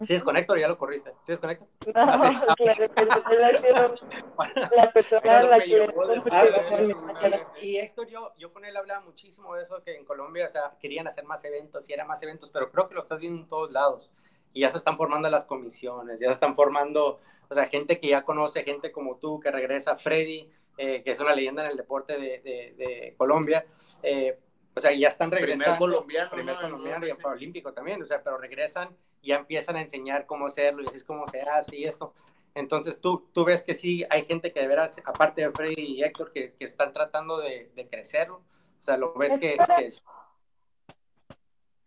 S2: Si es con Héctor, ya lo corriste. Si es con Héctor.
S10: No, la persona la que
S2: Y Héctor, yo, yo con él hablaba muchísimo de eso, que en Colombia, o sea, querían hacer más eventos y era más eventos, pero creo que lo estás viendo en todos lados. Y ya se están formando las comisiones, ya se están formando o sea, gente que ya conoce, gente como tú que regresa, Freddy, eh, que es una leyenda en el deporte de, de, Colombia, eh, o sea, ya están regresando.
S3: Primer colombiano.
S2: Primer colombiano y olímpico también, o sea, pero regresan y ya empiezan a enseñar cómo hacerlo y así es cómo se hace y esto. Entonces, tú, tú ves que sí, hay gente que de veras, aparte de Freddy y Héctor, que, que están tratando de, de crecerlo. O sea, lo ves que, que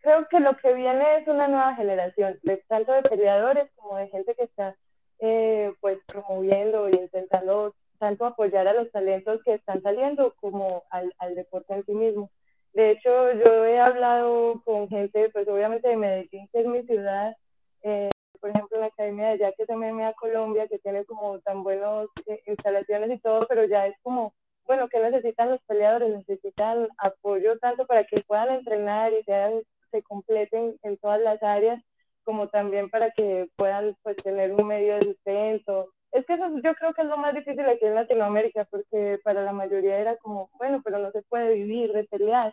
S10: Creo que lo que viene es una nueva generación, de tanto de peleadores como de gente que está eh, pues promoviendo y intentando tanto apoyar a los talentos que están saliendo como al, al deporte en sí mismo. De hecho, yo he hablado con gente, pues obviamente de Medellín, que es mi ciudad, eh, por ejemplo, en la Academia de Yaques MMA Colombia, que tiene como tan buenas eh, instalaciones y todo, pero ya es como bueno, ¿qué necesitan los peleadores? Necesitan apoyo tanto para que puedan entrenar y sean, se completen en todas las áreas, como también para que puedan pues tener un medio de sustento. Es que eso yo creo que es lo más difícil aquí en Latinoamérica, porque para la mayoría era como, bueno, pero no se puede vivir de pelear.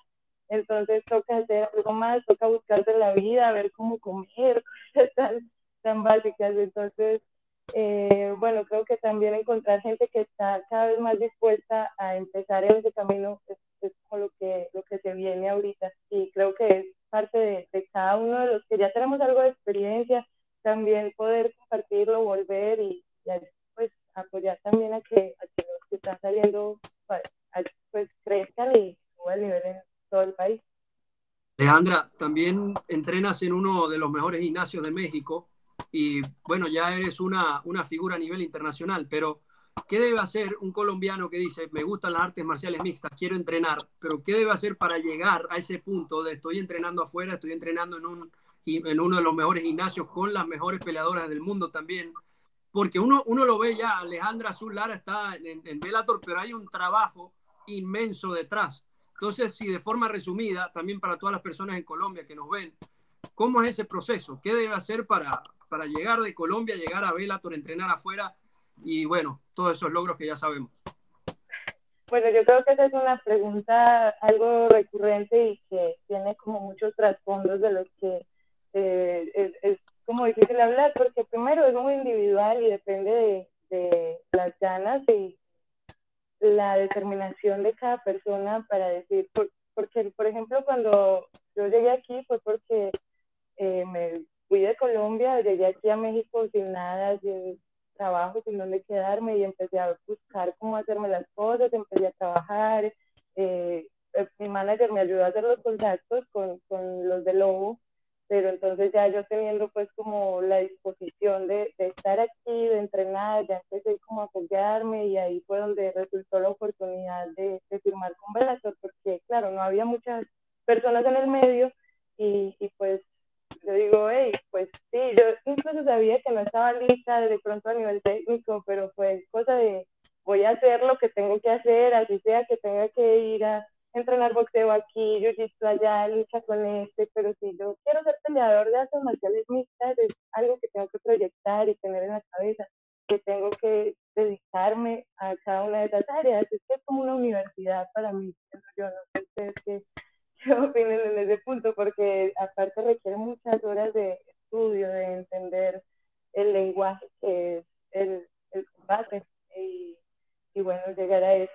S10: Entonces toca hacer algo más, toca buscarse la vida, ver cómo comer, cosas tan, tan básicas. Entonces, eh, bueno, creo que también encontrar gente que está cada vez más dispuesta a empezar en ese camino es, como lo que, lo que se viene ahorita. Y creo que es parte de, cada uno de los que ya tenemos algo de experiencia, también poder compartirlo, volver y, pues apoyar también a que, a que los que están saliendo pues, pues crezcan y suban el nivel en todo el país.
S1: Alejandra, también entrenas en uno de los mejores gimnasios de México y bueno, ya eres una, una figura a nivel internacional, pero ¿qué debe hacer un colombiano que dice, me gustan las artes marciales mixtas, quiero entrenar, pero qué debe hacer para llegar a ese punto de estoy entrenando afuera, estoy entrenando en, un, en uno de los mejores gimnasios con las mejores peleadoras del mundo también? Porque uno, uno lo ve ya, Alejandra Azul Lara está en, en Bellator, pero hay un trabajo inmenso detrás. Entonces, si de forma resumida, también para todas las personas en Colombia que nos ven, ¿cómo es ese proceso? ¿Qué debe hacer para, para llegar de Colombia, llegar a Bellator, entrenar afuera y bueno, todos esos logros que ya sabemos?
S10: Bueno, yo creo que esa es una pregunta algo recurrente y que tiene como muchos trasfondos de los que eh, es, como difícil hablar, porque primero es muy individual y depende de, de las ganas y la determinación de cada persona para decir, porque por ejemplo cuando yo llegué aquí fue porque eh, me fui de Colombia, llegué aquí a México sin nada, sin trabajo, sin dónde quedarme y empecé a buscar cómo hacerme las cosas, empecé a trabajar. Eh, eh, mi manager me ayudó a hacer los contactos con, con los de Lobo, pero entonces ya yo teniendo pues como la disposición de, de, estar aquí, de entrenar, ya empecé como a apoyarme y ahí fue donde resultó la oportunidad de, de firmar con Bellator, porque claro, no había muchas personas en el medio y, y pues yo digo, hey, pues sí, yo incluso sabía que no estaba lista de pronto a nivel técnico, pero pues cosa de voy a hacer lo que tengo que hacer, así sea que tenga que ir a entrenar boxeo aquí, jiu-jitsu allá, lucha con este, pero si yo quiero ser peleador de artes marciales mixtas, es algo que tengo que proyectar y tener en la cabeza, que tengo que dedicarme a cada una de esas áreas. Es que es como una universidad para mí, yo no opinen en ese punto, porque aparte requiere muchas horas de estudio, de entender el lenguaje que es el, el combate y, y bueno, llegar a eso.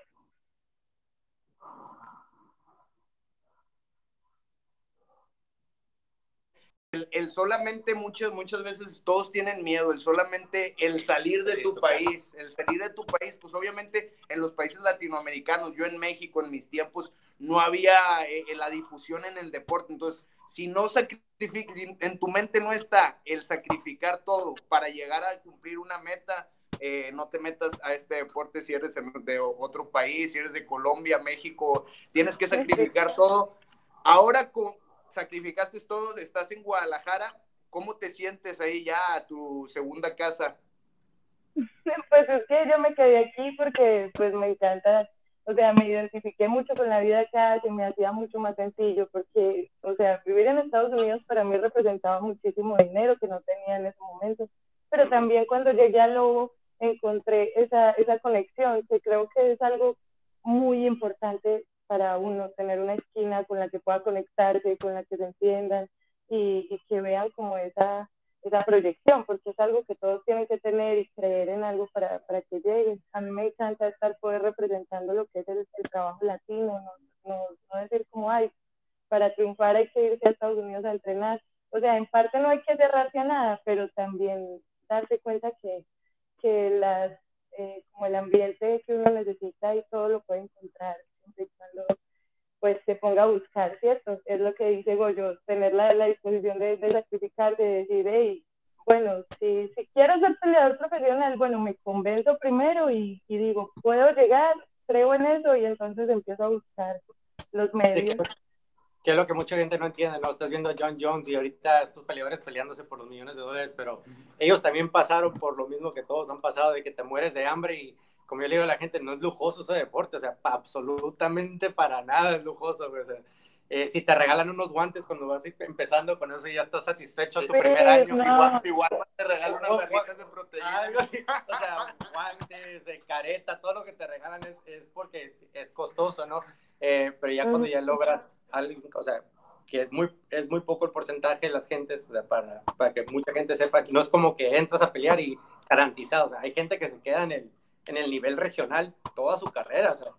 S3: El, solamente muchas, muchas veces todos tienen miedo, el solamente el salir de tu país, el salir de tu país, pues obviamente en los países latinoamericanos, yo en México en mis tiempos no había eh, la difusión en el deporte, entonces si no sacrificas, si en tu mente no está el sacrificar todo para llegar a cumplir una meta, eh, no te metas a este deporte si eres de otro país, si eres de Colombia, México, tienes que sacrificar todo. Ahora con, sacrificaste todo, estás en Guadalajara, ¿cómo te sientes ahí ya a tu segunda casa?
S10: Pues es que yo me quedé aquí porque pues me encanta, o sea, me identifiqué mucho con la vida acá, se me hacía mucho más sencillo porque, o sea, vivir en Estados Unidos para mí representaba muchísimo dinero que no tenía en ese momento, pero también cuando llegué a Lobo encontré esa, esa conexión que creo que es algo muy importante para uno tener una esquina con la que pueda conectarse, con la que se entiendan y, que vean como esa, esa proyección, porque es algo que todos tienen que tener y creer en algo para, para que lleguen. A mí me encanta estar poder representando lo que es el, trabajo latino, no, no, no decir como, ay, para triunfar hay que irse a Estados Unidos a entrenar. O sea, en parte no hay que cerrarse a nada, pero también darse cuenta que, que las, eh, como el ambiente que uno necesita y todo lo puede encontrar pues se ponga a buscar, ¿cierto? Es lo que dice Goyo, tener la, la disposición de, de, sacrificar, de decir, hey, bueno, si, si quiero ser peleador profesional, bueno, me convenzo primero y, y digo, puedo llegar, creo en eso y entonces empiezo a buscar los medios.
S2: que es lo que mucha gente no entiende, ¿no? Estás viendo a John Jones y ahorita estos peleadores peleándose por los millones de dólares, pero ellos también pasaron por lo mismo que todos han pasado, de que te mueres de hambre y como yo le digo a la gente, no es lujoso ese deporte, o sea, absolutamente para nada es lujoso, güey. O sea, eh, si te regalan unos guantes cuando vas empezando con eso y ya estás satisfecho tu primer año.
S3: Igual, igual, te regalan unas barritas de proteína.
S2: o sea, guantes, eh, careta, todo lo que te regalan es, es porque es costoso, ¿no? Eh, pero ya cuando ya logras algo, o sea, que es muy, es muy poco el porcentaje de las gentes, o sea, para, para que mucha gente sepa, no es como que entras a pelear y garantizado, o sea, hay gente que se queda en el, en el nivel regional toda su carrera, o sea,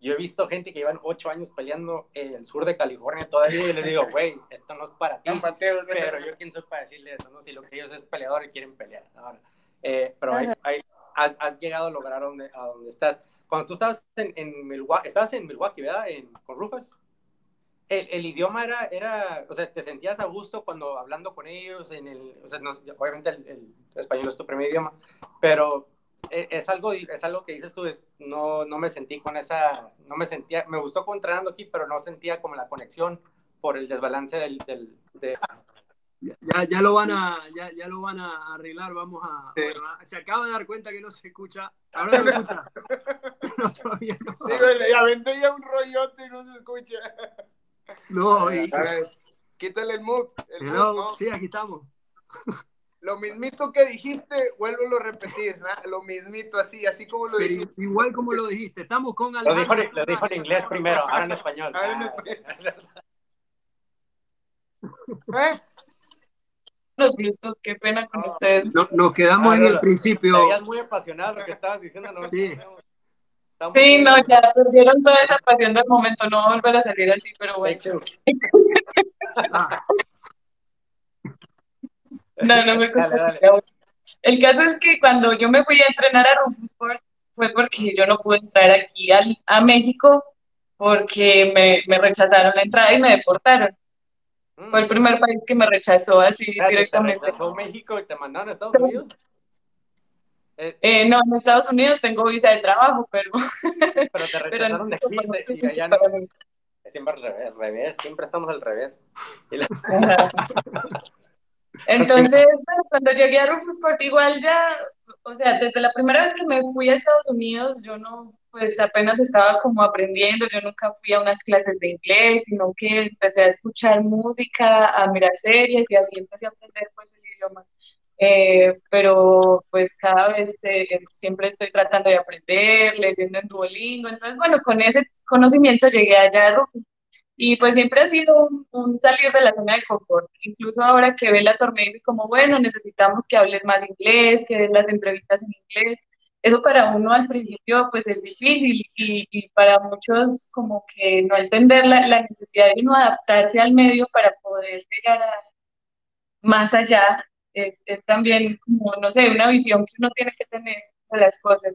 S2: yo he visto gente que llevan ocho años peleando en el sur de California todavía y les digo, güey, esto no es para ti. pero yo quién soy para decirle eso, ¿no? Si lo que ellos es peleador y quieren pelear. Ahora, eh, pero hay, has, has, llegado a lograr donde, a donde estás. Cuando tú estabas en, en Milwaukee, estabas en Milwaukee, ¿verdad? En, con Rufus. El, el, idioma era, era, o sea, te sentías a gusto cuando hablando con ellos, en el, o sea, no, obviamente el, el español es tu primer idioma, pero es algo, es algo que dices tú, es, no, no me sentí con esa, no me sentía, me gustó entrenando aquí, pero no sentía como la conexión por el desbalance del, del de...
S1: ya, ya, lo van a, ya, ya, lo van a arreglar, vamos a, sí. bueno, se acaba de dar cuenta que no se escucha, ahora no se escucha.
S3: no, todavía no. Ya vendé ya un rollote y no se escucha.
S1: No, y...
S3: quítale el move. El
S1: Hello, ¿no? Sí, aquí estamos.
S3: Lo mismito que dijiste, vuélvelo a repetir, ¿no? Lo mismito, así, así como lo
S1: Pero
S3: dijiste.
S1: Igual como lo dijiste, estamos con
S2: Lo dijo, lo dijo en inglés primero, ahora en español.
S3: Ahora en español. ¿Eh?
S11: Los Bluetooth, qué pena con
S3: No.
S11: ustedes.
S1: No, nos quedamos en el principio.
S2: Veías muy apasionado lo que estabas diciendo, ¿no?
S1: Sí.
S2: Estamos-
S11: Sí, no, ya perdieron toda esa pasión del momento, no volver a salir así, pero bueno.
S1: Ah,
S11: No, no me
S2: Dale, dale.
S11: El caso es que cuando yo me fui a entrenar a Rufusport fue porque yo no pude entrar aquí al, a México porque me, me rechazaron la entrada y me deportaron.
S2: Mm.
S11: Fue el primer país que me rechazó así
S2: ¿Te
S11: directamente.
S2: rechazó México y te mandaron a Estados Unidos? Eh,
S11: no, en Estados Unidos tengo visa de trabajo, pero,
S2: pero te rechazaron de aquí y allá no. Siempre al revés, al revés, siempre estamos al revés. Y la-
S11: Entonces, bueno, cuando llegué a Rufusport, igual ya, o sea, desde la primera vez que me fui a Estados Unidos, yo no, pues apenas estaba como aprendiendo, yo nunca fui a unas clases de inglés, sino que empecé a escuchar música, a mirar series y así empecé a aprender pues el idioma. Eh, pero pues cada vez eh, siempre estoy tratando de aprender, leyendo en Duolingo, entonces bueno, con ese conocimiento llegué allá a Rufus. Y pues siempre ha sido un, un salir de la zona de confort. Incluso ahora que ve la torneo dice como, bueno, necesitamos que hables más inglés, que des las entrevistas en inglés. Eso para uno al principio pues es difícil y, y para muchos como que no entender la, la necesidad de uno adaptarse al medio para poder llegar a más allá es, es también como, no sé, una visión que uno tiene que tener de las cosas.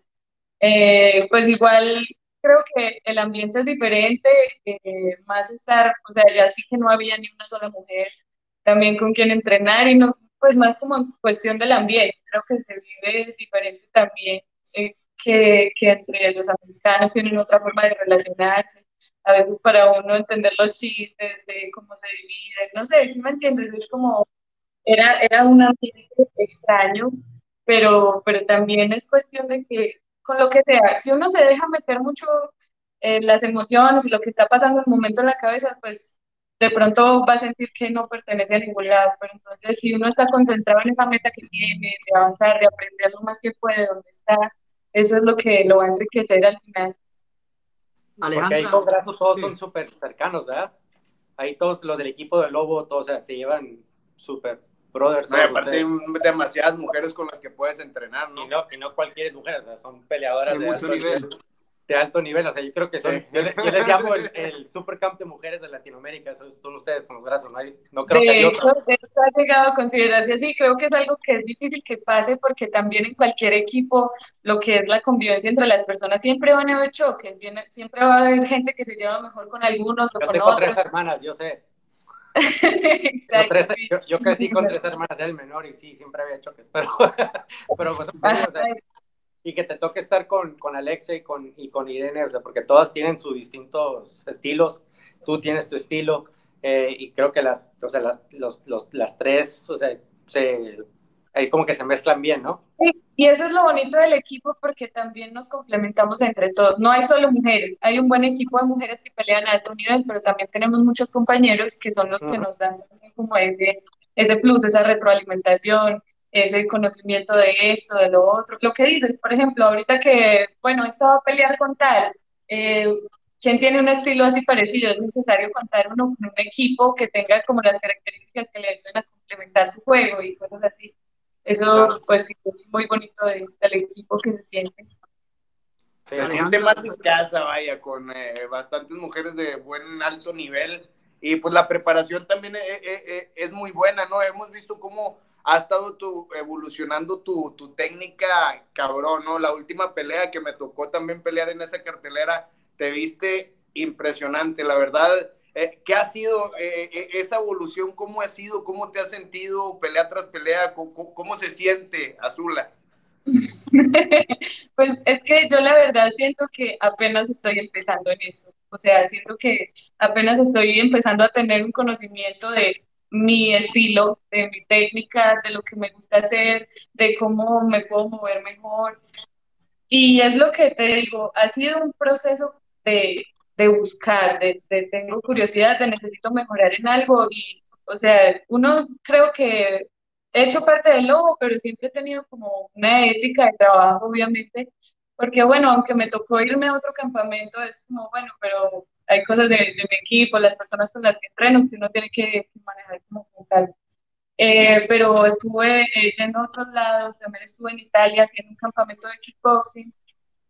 S11: Eh, pues igual creo que el ambiente es diferente, eh, más estar, o sea, ya sí que no había ni una sola mujer también con quien entrenar y no, pues más como en cuestión del ambiente, creo que se vive diferente también, eh, que, que entre los americanos tienen otra forma de relacionarse, a veces para uno entender los chistes, de cómo se dividen, no sé, ¿sí me entiendes? Es como, era, era un ambiente extraño, pero, pero también es cuestión de que con lo que sea, si uno se deja meter mucho en las emociones y lo que está pasando en el momento en la cabeza, pues de pronto va a sentir que no pertenece a ningún lado, pero entonces si uno está concentrado en esa meta que tiene, de avanzar, de aprender lo más que puede, donde está, eso es lo que lo va a enriquecer al final.
S2: Porque ahí con Graso todos son súper cercanos, ¿verdad? Ahí todos los del equipo del Lobo, todos o sea, se llevan súper brothers.
S3: No, y aparte hay demasiadas mujeres con las que puedes entrenar, ¿no?
S2: Y no, y no cualquier mujer, o sea, son peleadoras
S1: de,
S2: de
S1: mucho nivel.
S2: nivel. De alto nivel, o sea, yo creo que son, sí. yo, yo, les llamo el, el supercamp de mujeres de Latinoamérica, eso son ustedes con los brazos, no, hay, no creo
S11: de
S2: que hay
S11: hecho, de hecho, ha llegado a considerarse así, creo que es algo que es difícil que pase porque también en cualquier equipo lo que es la convivencia entre las personas siempre van a haber choques, siempre va a haber gente que se lleva mejor con algunos o
S2: yo
S11: con
S2: tengo
S11: otros.
S2: tres hermanas, yo sé.
S11: Exacto,
S2: yo, tres, yo, yo, crecí con tres hermanas, era el menor y sí, siempre había choques, pero, pero pues, o sea, y que te toque estar con, con Alexa y con, y con Irene, o sea, porque todas tienen sus distintos estilos, tú tienes tu estilo, eh, y creo que las, o sea, las, los, los, las tres, o sea, se, ahí como que se mezclan bien, ¿no?
S11: Sí, y eso es lo bonito del equipo porque también nos complementamos entre todos. No hay solo mujeres, hay un buen equipo de mujeres que pelean a alto nivel, pero también tenemos muchos compañeros que son los que nos dan como ese, ese plus, esa retroalimentación, ese conocimiento de esto, de lo otro. Lo que dices, por ejemplo, ahorita que, bueno, he estado a pelear con tal, eh, ¿quién tiene un estilo así parecido? Es necesario contar uno con un equipo que tenga como las características que le ayuden a complementar su juego y cosas así. Eso, pues sí, es muy bonito del equipo que se siente.
S3: Se siente más escasa, vaya, con eh, bastantes mujeres de buen alto nivel. Y pues la preparación también eh, eh, es muy buena, ¿no? Hemos visto cómo ha estado tu, evolucionando tu, tu, técnica, cabrón, ¿no? La última pelea que me tocó también pelear en esa cartelera, te viste impresionante, la verdad. Eh, ¿Qué ha sido eh, eh, esa evolución? ¿Cómo ha sido? ¿Cómo te has sentido pelea tras pelea? ¿Cómo, cómo se siente, Azula?
S11: pues es que yo la verdad siento que apenas estoy empezando en esto. O sea, siento que apenas estoy empezando a tener un conocimiento de mi estilo, de mi técnica, de lo que me gusta hacer, de cómo me puedo mover mejor. Y es lo que te digo, ha sido un proceso de, de buscar, de, tengo curiosidad, de necesito mejorar en algo y, o sea, uno creo que he hecho parte del lobo, pero siempre he tenido como una ética de trabajo, obviamente, porque bueno, aunque me tocó irme a otro campamento, es como, bueno, pero hay cosas de, mi equipo, las personas con las que entreno, que uno tiene que manejar como tal. Eh, pero estuve eh, en otros lados, también estuve en Italia haciendo un campamento de kickboxing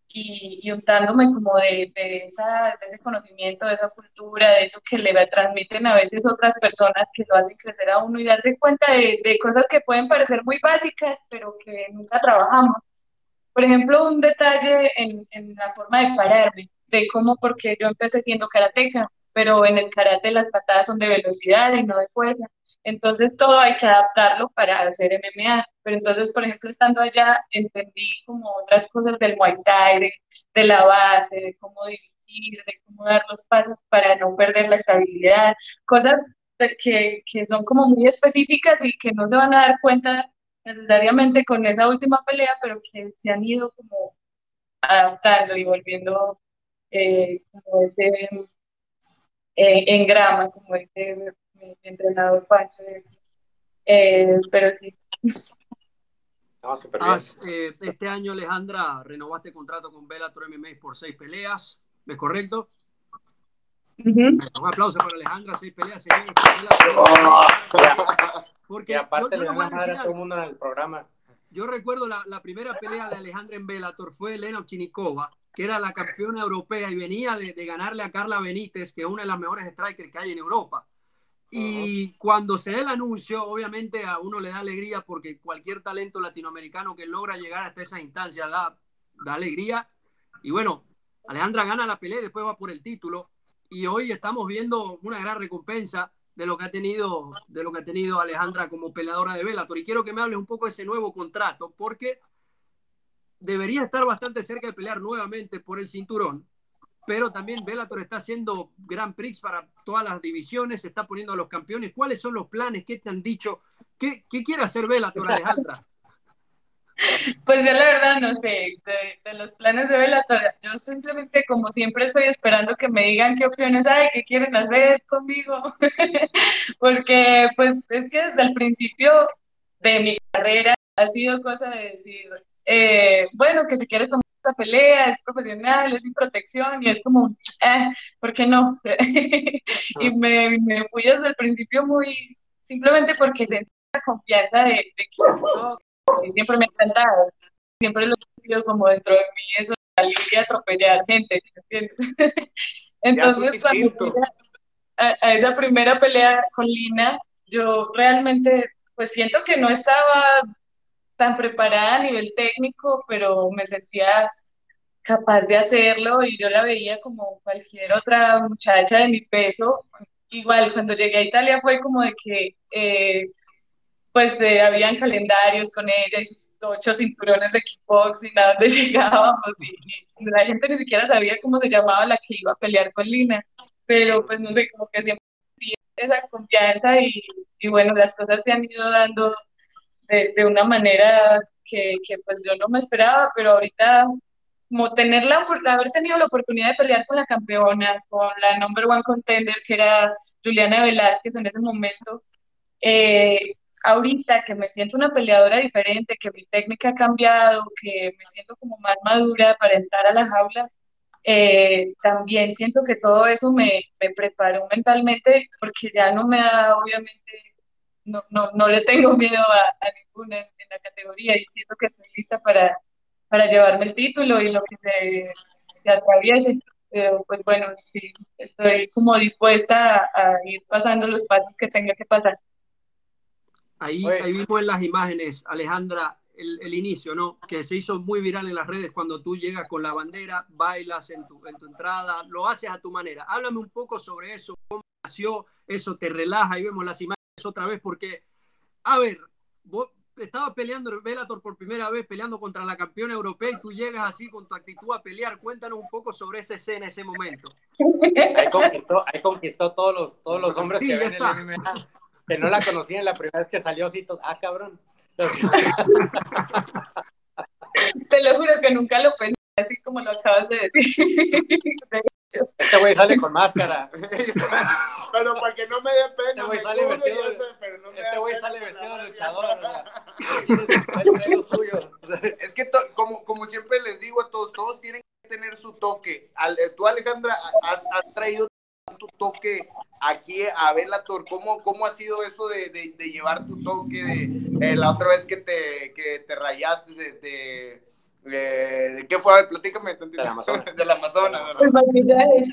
S11: y, y untándome como de, de, esa, de, ese conocimiento, de esa cultura, de eso que le transmiten a veces otras personas que lo hacen crecer a uno y darse cuenta de, de cosas que pueden parecer muy básicas, pero que nunca trabajamos. Por ejemplo, un detalle en, en la forma de pararme de cómo, porque yo empecé siendo karateca, pero en el karate las patadas son de velocidad y no de fuerza. Entonces todo hay que adaptarlo para hacer MMA. Pero entonces, por ejemplo, estando allá, entendí como otras cosas del Muay Thai, de, la base, de cómo dirigir, de cómo dar los pasos para no perder la estabilidad, cosas que, que son como muy específicas y que no se van a dar cuenta necesariamente con esa última pelea, pero que se han ido como adaptando y volviendo eh, como ese eh, en grama, como ese entrenador Pancho. Eh, pero sí.
S1: este año, Alejandra, renovaste contrato con Bellator MMA por seis peleas, ¿es correcto? Un aplauso para Alejandra, seis peleas.
S2: Porque aparte le dan la madre a todo el mundo en el programa.
S1: Yo recuerdo la, la, primera pelea de Alejandra en Bellator fue Elena Chinikova, que era la campeona europea y venía de, de, ganarle a Carla Benítez, que es una de las mejores strikers que hay en Europa. Y cuando se da el anuncio, obviamente a uno le da alegría porque cualquier talento latinoamericano que logra llegar hasta esa instancia da, da alegría. Y bueno, Alejandra gana la pelea, después va por el título. Y hoy estamos viendo una gran recompensa de lo que ha tenido, de lo que ha tenido Alejandra como peleadora de Bellator. Y quiero que me hables un poco de ese nuevo contrato, porque debería estar bastante cerca de pelear nuevamente por el cinturón, pero también Bellator está haciendo Grand Prix para todas las divisiones, se está poniendo a los campeones. ¿Cuáles son los planes? ¿Qué te han dicho? ¿Qué, qué quiere hacer Bellator, Alejandra?
S11: Pues yo la verdad no sé, de, los planes de Bellator, yo simplemente como siempre estoy esperando que me digan qué opciones hay, qué quieren hacer conmigo, porque pues es que desde el principio de mi carrera ha sido cosa de decir, eh, bueno, que si quieres tomar esta pelea, es profesional, es sin protección, y es como, eh, ¿por qué no? y me, me, fui desde el principio muy, simplemente porque sentí la confianza de, que esto siempre me ha encantado, siempre lo he sentido como dentro de mí, eso, salir y atropellar gente, Entonces, cuando a, a esa primera pelea con Lina, yo realmente, pues siento que no estaba tan preparada a nivel técnico, pero me sentía capaz de hacerlo y yo la veía como cualquier otra muchacha de mi peso. Igual, cuando llegué a Italia fue como de que, eh, pues, eh, habían calendarios con ella y sus ocho cinturones de kickboxing a donde llegábamos y, la gente ni siquiera sabía cómo se llamaba la que iba a pelear con Lina, pero pues no sé, como que siempre esa confianza y, y bueno, las cosas se han ido dando de, de, una manera que, que pues yo no me esperaba, pero ahorita como tener la, haber tenido la oportunidad de pelear con la campeona, con la number one contender que era Juliana Velázquez en ese momento, eh, ahorita que me siento una peleadora diferente, que mi técnica ha cambiado, que me siento como más madura para entrar a la jaula, eh, también siento que todo eso me, me, preparó mentalmente porque ya no me da, obviamente, no, no, no le tengo miedo a, ninguna en, la categoría y siento que estoy lista para, para llevarme el título y lo que se, se atraviese. Pero pues bueno, sí, estoy como dispuesta a, a ir pasando los pasos que tenga que pasar.
S1: Ahí, ahí vimos en las imágenes, Alejandra, el, inicio, ¿no? Que se hizo muy viral en las redes cuando tú llegas con la bandera, bailas en tu, en tu entrada, lo haces a tu manera. Háblame un poco sobre eso, cómo nació, eso te relaja y vemos las imágenes otra vez, porque, a ver, vos estabas peleando Velator por primera vez, peleando contra la campeona europea y tú llegas así con tu actitud a pelear. Cuéntanos un poco sobre esa escena, ese momento.
S2: Ahí conquistó, ahí conquistó todos los, todos los hombres que ven el MMA que no la conocían la primera vez que salió así, ah, cabrón.
S11: Te lo juro que nunca lo pensé, así como lo acabas de decir.
S2: Este güey sale con máscara.
S3: pero para que no me dé pena. Este güey sale vestido,
S2: no este güey sale vestido de luchador.
S3: es que como, como siempre les digo a todos, todos tienen que tener su toque. tú, Alejandra, has, has traído tu toque aquí a Bellator? ¿Cómo, cómo ha sido eso de, de, llevar tu toque de, eh, la otra vez que te, que te rayaste de, de, de qué fue? Platícame. De la Amazonas. De la Amazonas.
S11: Pues,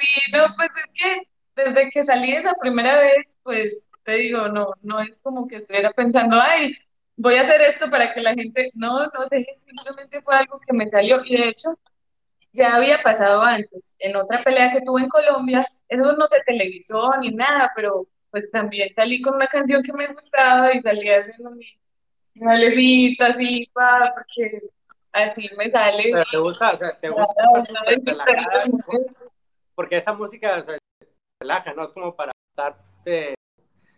S11: sí, no, pues es que desde que salí esa primera vez, pues te digo, no, no es como que estuviera pensando, ay, voy a hacer esto para que la gente, no, no sé, simplemente fue algo que me salió y de hecho ya había pasado antes, en otra pelea que tuve en Colombia, eso no se televisó ni nada, pero pues también salí con una canción que me gustaba y salí haciendo mi malecita así, pa, porque así me sale.
S2: Pero te gusta, o sea, te gusta porque esa música o sea, relaja, ¿no? Es como para estar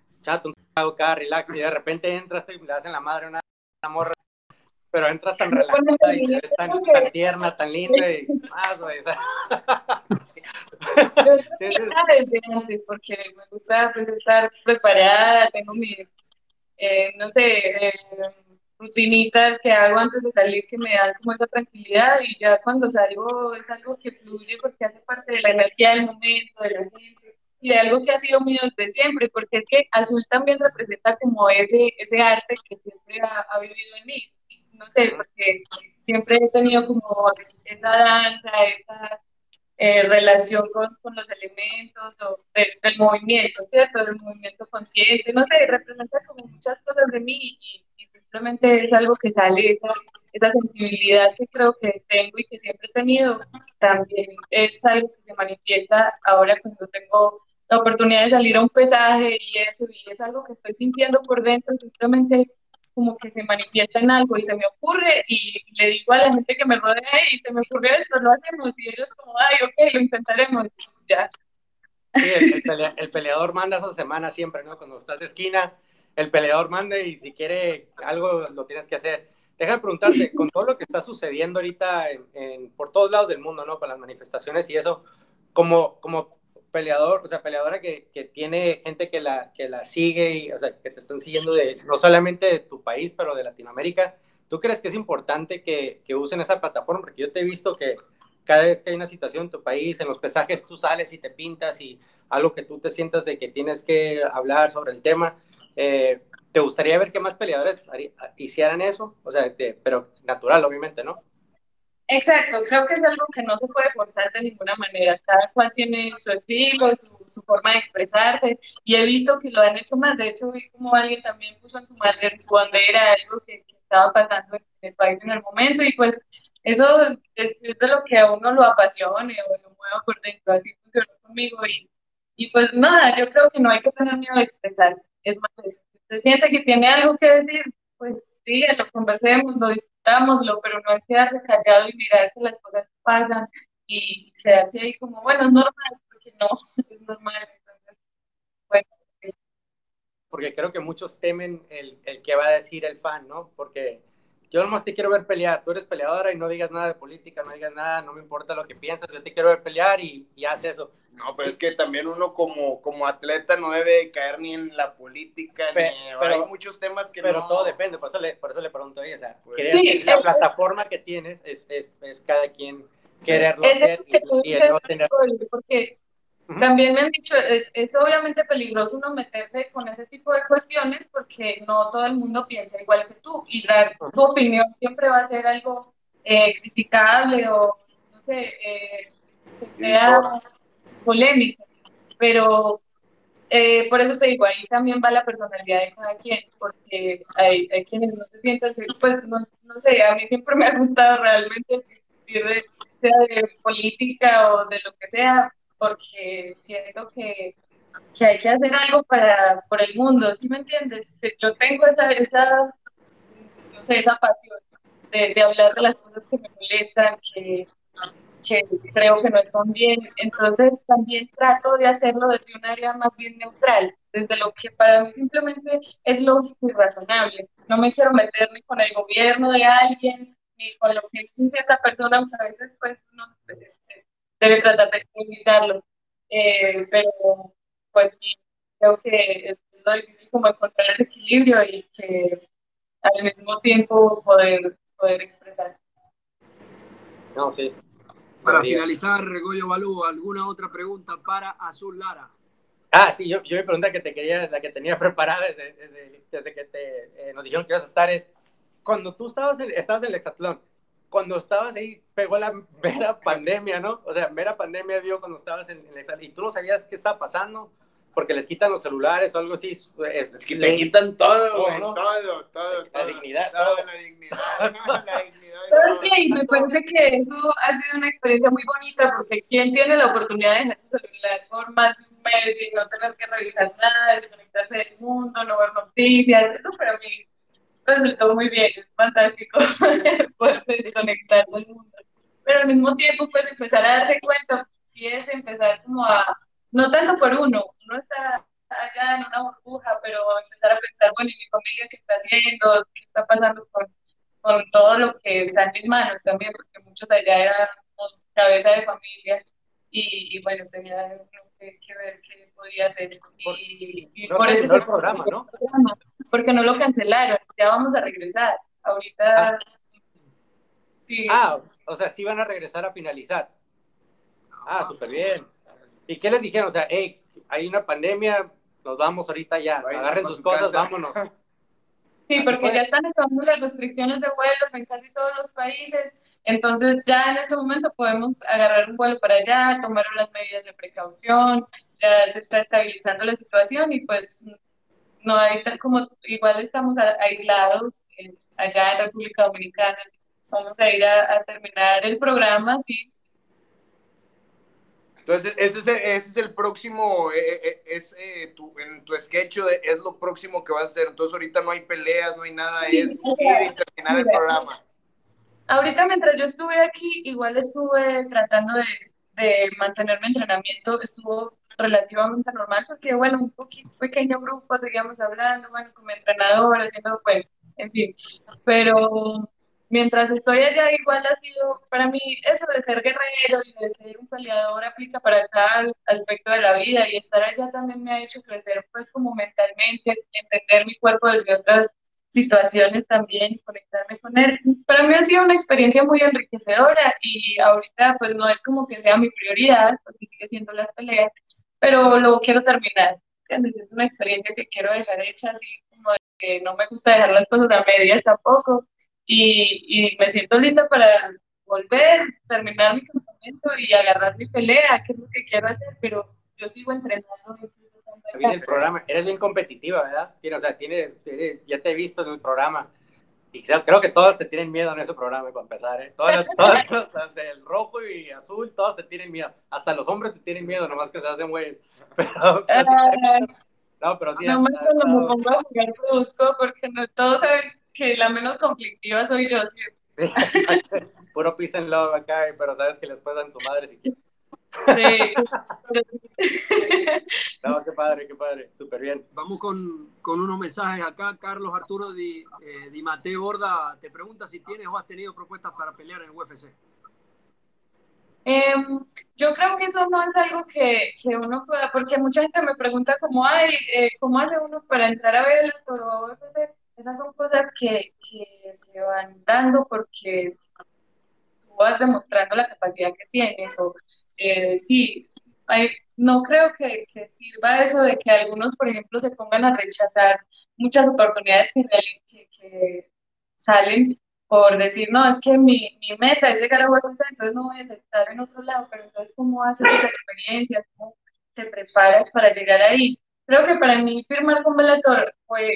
S2: chato, un trago cada relax y de repente entras y le das en la madre una, una morra pero entras tan relajada y tan, tan tierna, tan linda y más, güey.
S11: Yo desde antes porque me gusta pues, estar preparada, tengo mis, eh, no sé, eh, rutinitas que hago antes de salir que me dan como esa tranquilidad y ya cuando salgo es algo que fluye porque hace parte de la energía del momento, de la gente y de algo que ha sido mío desde siempre, porque es que Azul también representa como ese, ese arte que siempre ha, ha vivido en mí no sé, porque siempre he tenido como esa danza, esa eh, relación con, con, los elementos o del movimiento, ¿cierto? Del movimiento consciente, no sé, representa como muchas cosas de mí y, simplemente es algo que sale, esa, esa, sensibilidad que creo que tengo y que siempre he tenido, también es algo que se manifiesta ahora cuando tengo la oportunidad de salir a un pesaje y eso, y es algo que estoy sintiendo por dentro, simplemente como que se manifiesta en algo y se me ocurre y le digo a la gente que me rodea y se me ocurrió esto, lo hacemos y ellos como, ay, ok, lo intentaremos, ya.
S2: Sí, el, peleador manda esa semana siempre, ¿no? Cuando estás de esquina, el peleador manda y si quiere algo lo tienes que hacer. Déjame preguntarte, con todo lo que está sucediendo ahorita en, por todos lados del mundo, ¿no? Con las manifestaciones y eso, como, como peleador, o sea, peleadora que, que, tiene gente que la, que la sigue, y, o sea, que te están siguiendo de, no solamente de tu país, pero de Latinoamérica, ¿tú crees que es importante que, que, usen esa plataforma? Porque yo te he visto que cada vez que hay una situación en tu país, en los pesajes tú sales y te pintas y algo que tú te sientas de que tienes que hablar sobre el tema. Eh, ¿Te gustaría ver que más peleadores hicieran eso? O sea, pero natural, obviamente, ¿no?
S11: Exacto, creo que es algo que no se puede forzar de ninguna manera. Cada cual tiene su estilo, su, forma de expresarse, y he visto que lo han hecho más. De hecho, vi como alguien también puso en su, bandera algo que, estaba pasando en el país en el momento, y pues eso es, de lo que a uno lo apasione o lo mueva por dentro. Así funcionó conmigo, y, y pues nada, yo creo que no hay que tener miedo de expresarse. Es más, eso. se siente que tiene algo que decir, pues sí, lo conversemos, lo discutámoslo, pero no es quedarse callado y mirarse las cosas que pasan y quedarse ahí como, bueno, es normal, porque no, es normal. bueno,
S2: Porque creo que muchos temen el, el qué va a decir el fan, ¿no? Porque yo nomás te quiero ver pelear, tú eres peleadora y no digas nada de política, no digas nada, no me importa lo que piensas, yo te quiero ver pelear y, y haz eso.
S3: No, pero es que también uno como, como atleta no debe caer ni en la política,
S2: Pe-
S3: ni
S2: pero-
S3: hay muchos temas que
S2: Pero
S3: no...
S2: todo depende, por eso le, por eso le pregunto a ella, o sea,
S3: Pues-
S11: Sí,
S2: la
S11: es-
S2: plataforma que tienes es, es, es cada quien quererlo
S11: Es
S2: hacer y, y el no tener...
S11: porque También me han dicho, es, es obviamente peligroso uno meterse con ese tipo de cuestiones porque no todo el mundo piensa igual que tú y dar tu opinión siempre va a ser algo eh, criticable o, no sé, eh, que sea polémico, pero eh, por eso te digo, ahí también va la personalidad de cada quien, porque hay, hay quienes no se sienten, pues no, no sé, a mí siempre me ha gustado realmente discutir de, sea de política o de lo que sea, porque siento que, que hay que hacer algo para, por el mundo, ¿sí me entiendes? Yo tengo esa, esa, no sé, esa pasión de, de hablar de las cosas que me molestan, que, que creo que no están bien. Entonces también trato de hacerlo desde un área más bien neutral, desde lo que para mí simplemente es lógico y razonable. No me quiero meter ni con el gobierno de alguien, ni con lo que dice esta persona, aunque a veces pues uno pues, debe tratar de evitarlo. Eh, pero pues sí, creo que es lo difícil como encontrar ese equilibrio y que al mismo tiempo poder, poder expresar.
S2: No, sí.
S1: Para finalizar, Goyo Balú, ¿alguna otra pregunta para Azul Lara?
S2: Ah, sí, yo, yo mi pregunta que te quería, la que tenía preparada desde, desde, desde que te, eh, nos dijeron que ibas a estar es, cuando tú estabas en, estabas en el hexatlón, cuando estabas ahí, pegó la mera pandemia, ¿no? O sea, mera pandemia dio cuando estabas en, en el hexatlón, y tú no sabías qué estaba pasando, porque les quitan los celulares o algo así. Es, es
S3: que te quitan todo, güey,
S2: ¿no?
S3: todo, todo,
S2: La
S3: todo.
S2: dignidad,
S3: Todo,
S2: todo.
S3: la dignidad, la dignidad.
S11: ¿Sabes qué? Y me parece que eso ha sido una experiencia muy bonita porque quien tiene la oportunidad de dejar su celular por más de un mes y no tener que revisar nada, desconectarse del mundo, no ver noticias, eso para mí resultó muy bien, es fantástico poder desconectar del mundo. Pero al mismo tiempo, pues empezar a darse cuenta, si es empezar como a, no tanto por uno, uno está allá en una burbuja, pero empezar a pensar, bueno, ¿y mi familia qué está haciendo? ¿Qué está pasando con, con todo lo que está en mis manos también? Porque muchos allá eran cabeza de familia y, y bueno, tenía que, que ver qué podía hacer. Y, y
S2: no
S11: por eso
S2: el programa, ¿no?
S11: Porque no lo cancelaron, ya vamos a regresar. Ahorita, sí.
S2: Ah, o sea, sí van a regresar a finalizar. Ah, súper bien. ¿Y qué les dijeron? O sea, hey, hay una pandemia, nos vamos ahorita ya,
S3: Váyanse
S2: agarren sus
S3: su
S2: cosas,
S3: casa.
S2: vámonos.
S11: Sí,
S2: Así
S11: porque ya están acabando las restricciones de vuelos en casi todos los países. Entonces, ya en este momento podemos agarrar un vuelo para allá, tomar las medidas de precaución, ya se está estabilizando la situación y pues no hay tal como igual estamos a- aislados en- allá en República Dominicana. Vamos a ir a, a terminar el programa, sí.
S3: Entonces, ese es el, ese es el próximo, eh, eh, eh, es eh, tu, en tu sketch, de- es lo próximo que vas a hacer. Entonces, ahorita no hay peleas, no hay nada,
S11: Sí,
S3: es ir y terminar el programa.
S11: Ahorita mientras yo estuve aquí, igual estuve tratando de, de mantener mi entrenamiento, estuvo relativamente normal porque, bueno, un poquito pequeño grupo, seguíamos hablando, bueno, con mi entrenador, haciendo, pues, en fin, pero mientras estoy allá igual ha sido, para mí, eso de ser guerrero y de ser un peleador aplica para cada aspecto de la vida y estar allá también me ha hecho crecer, pues, como mentalmente, entender mi cuerpo desde otras situaciones también y conectarme con él. Para mí ha sido una experiencia muy enriquecedora y ahorita pues no es como que sea mi prioridad, porque sigue siendo las peleas, pero lo quiero terminar. ¿entiendes? Es una experiencia que quiero dejar hecha así como que no me gusta dejar las cosas a medias tampoco y, y me siento lista para volver, terminar mi campamento y agarrar mi pelea, que es lo que quiero hacer, pero yo sigo entrenando incluso
S2: el programa, eres bien competitiva, ¿verdad? Tienes, o sea, tienes, tienes- ya te he visto en el programa. Y creo que todos te tienen miedo en ese programa, para empezar, ¿eh? Todas las, todas las- las del rojo y azul, todos te tienen miedo. Hasta los hombres te tienen miedo, nomás que se hacen güeyes. Pero,
S11: Ah,
S2: no, pero sí.
S11: No me pongo a jugar brusco porque no, todos saben que la menos conflictiva soy yo.
S2: Sí. Puro peace and love acá, pero sabes que les puedan su madre si quieren.
S11: Hecho.
S2: no, qué padre, qué padre, súper bien.
S1: Vamos con, con, unos mensajes acá. Carlos Arturo Di, eh, Di Mateo Borda te pregunta si tienes o has tenido propuestas para pelear en UFC.
S11: Eh, yo creo que eso no es algo que, que, uno pueda, porque mucha gente me pregunta cómo, hay, eh, cómo hace uno para entrar a ver el toro UFC. Esas son cosas que, que se van dando porque tú vas demostrando la capacidad que tienes. O, eh, sí, hay, no creo que, que, sirva eso de que algunos, por ejemplo, se pongan a rechazar muchas oportunidades que, que, salen por decir, no, es que mi, mi meta es llegar a UFC, entonces no voy a aceptar en otro lado, pero entonces, ¿cómo haces esa experiencia? ¿Cómo te preparas para llegar ahí? Creo que para mí firmar con Bellator fue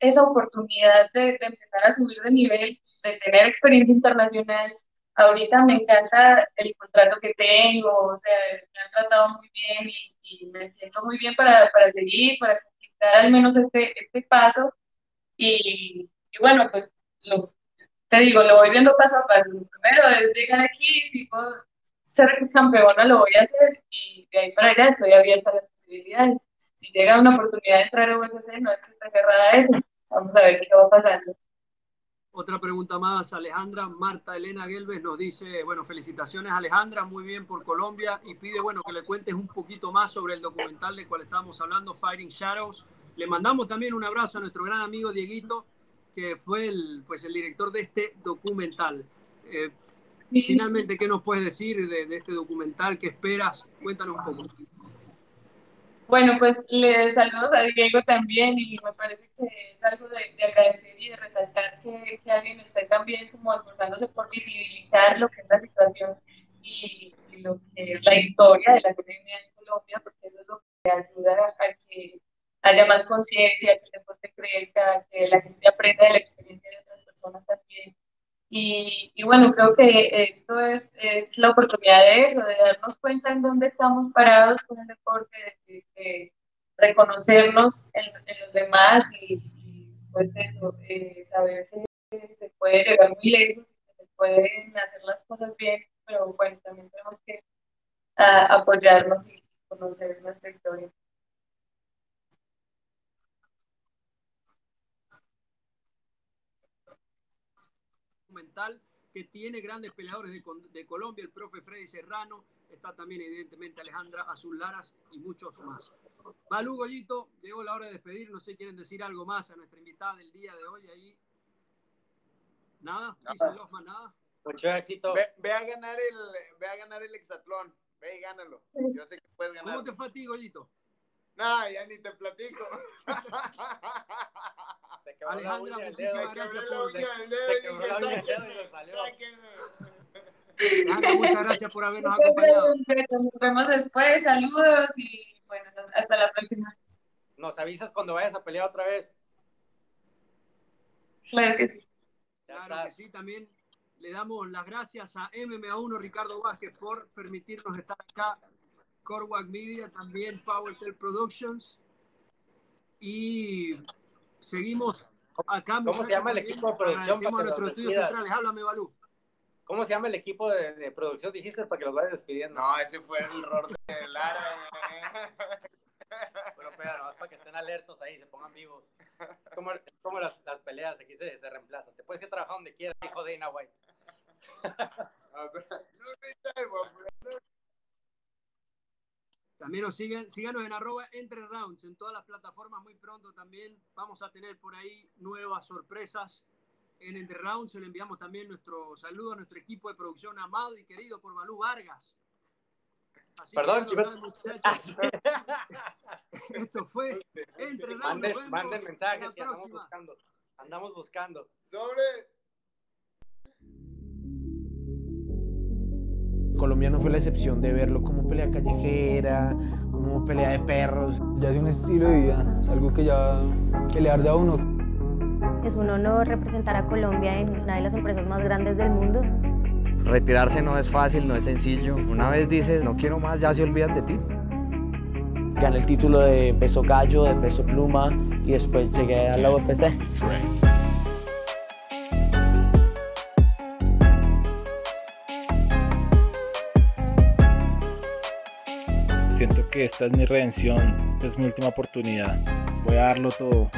S11: esa oportunidad de, de, empezar a subir de nivel, de tener experiencia internacional. Ahorita me encanta el contrato que tengo, o sea, me han tratado muy bien y, me siento muy bien para, para, seguir, para conquistar al menos este, este paso. Y, y bueno, pues lo, te digo, lo voy viendo paso a paso. Primero es llegar aquí, si puedo ser campeona lo voy a hacer y de ahí para allá estoy abierta a las posibilidades. Si llega una oportunidad de entrar a UFC, no es que esté cerrada a eso. Vamos a ver qué va pasando.
S1: Otra pregunta más, Alejandra Marta Elena Gelves nos dice, bueno, felicitaciones Alejandra, muy bien por Colombia y pide, bueno, que le cuentes un poquito más sobre el documental del cual estábamos hablando, Fighting Shadows. Le mandamos también un abrazo a nuestro gran amigo Dieguito, que fue el, pues, el director de este documental. Eh, sí. Finalmente, ¿qué nos puedes decir de, de, este documental? ¿Qué esperas? Cuéntanos un poco.
S11: Bueno, pues le saludo a Diego también y me parece que es algo de, de agradecer y de resaltar que, alguien esté también como esforzándose por visibilizar lo que es la situación y, lo que la historia de la economía en Colombia, porque eso es lo que ayuda a que haya más conciencia, que el deporte crezca, que la gente aprenda de la experiencia de otras personas también. Y, y bueno, creo que esto es, es, la oportunidad de eso, de darnos cuenta en dónde estamos parados con el deporte, de, reconocernos en, en, los demás y, pues eso, eh, saber que se puede llegar muy lejos, que se pueden hacer las cosas bien, pero bueno, también tenemos que uh, apoyarnos y conocer nuestra historia.
S1: Documental que tiene grandes peleadores de, de, Colombia, el profe Freddy Serrano, está también evidentemente Alejandra Azul Laras y muchos más. Balú Goyito, llegó la hora de despedir, no sé, quieren decir algo más a nuestra invitada del día de hoy ahí. Nada,
S3: nada.
S1: Losman, nada.
S2: Mucho éxito.
S3: Ve, ve, a ganar el, ve a ganar el hexatlón, ve y gánalo. Yo sé que puedes ganar.
S1: ¿Cómo te fue a ti, Goyito?
S3: Nah, ya ni te platico.
S1: Alejandra, muchísimas gracias por Alejandra, muchas gracias por habernos acompañado.
S11: Nos vemos después, saludos y bueno, hasta la próxima.
S2: Nos avisas cuando vayas a pelear otra vez.
S11: Claro que sí.
S1: Claro que sí, también le damos las gracias a MMA1 Ricardo Vázquez por permitirnos estar acá Corwac Media, también PowerTel Productions. Y seguimos acá.
S2: ¿Cómo se llama el equipo de producción?
S1: Para nuestros estudios centrales. Háblame, Balú.
S2: ¿Cómo se llama el equipo de, de, producción? Dijiste para que los vayas despidiendo.
S3: No, ese fue el error de Lara.
S2: Pero espera, no, para que estén alertos ahí, se pongan vivos. Es como, es como las, las, peleas, aquí se, se reemplazan. Te puedes ir a trabajar donde quieras, hijo de White.
S1: También nos siguen, síganos en arroba entre rounds en todas las plataformas muy pronto también. Vamos a tener por ahí nuevas sorpresas en Entre Rounds. Le enviamos también nuestro saludo a nuestro equipo de producción amado y querido por Balú Vargas.
S2: Así Perdón,
S1: que saben, muchachos. Esto fue Entre Rounds.
S2: Manden, manden mensajes y andamos buscando. Andamos buscando.
S3: Sobre.
S4: Colombiano fue la excepción de verlo como pelea callejera, como pelea de perros.
S5: Ya es un estilo de vida, es algo que ya que le arde a uno.
S6: Es un honor representar a Colombia en una de las empresas más grandes del mundo.
S7: Retirarse no es fácil, no es sencillo. Una vez dices, no quiero más, ya se olvidan de ti.
S8: Gané el título de peso gallo, de peso pluma y después llegué a la UFC.
S9: Esta es mi redención, es mi última oportunidad. Voy a darlo todo.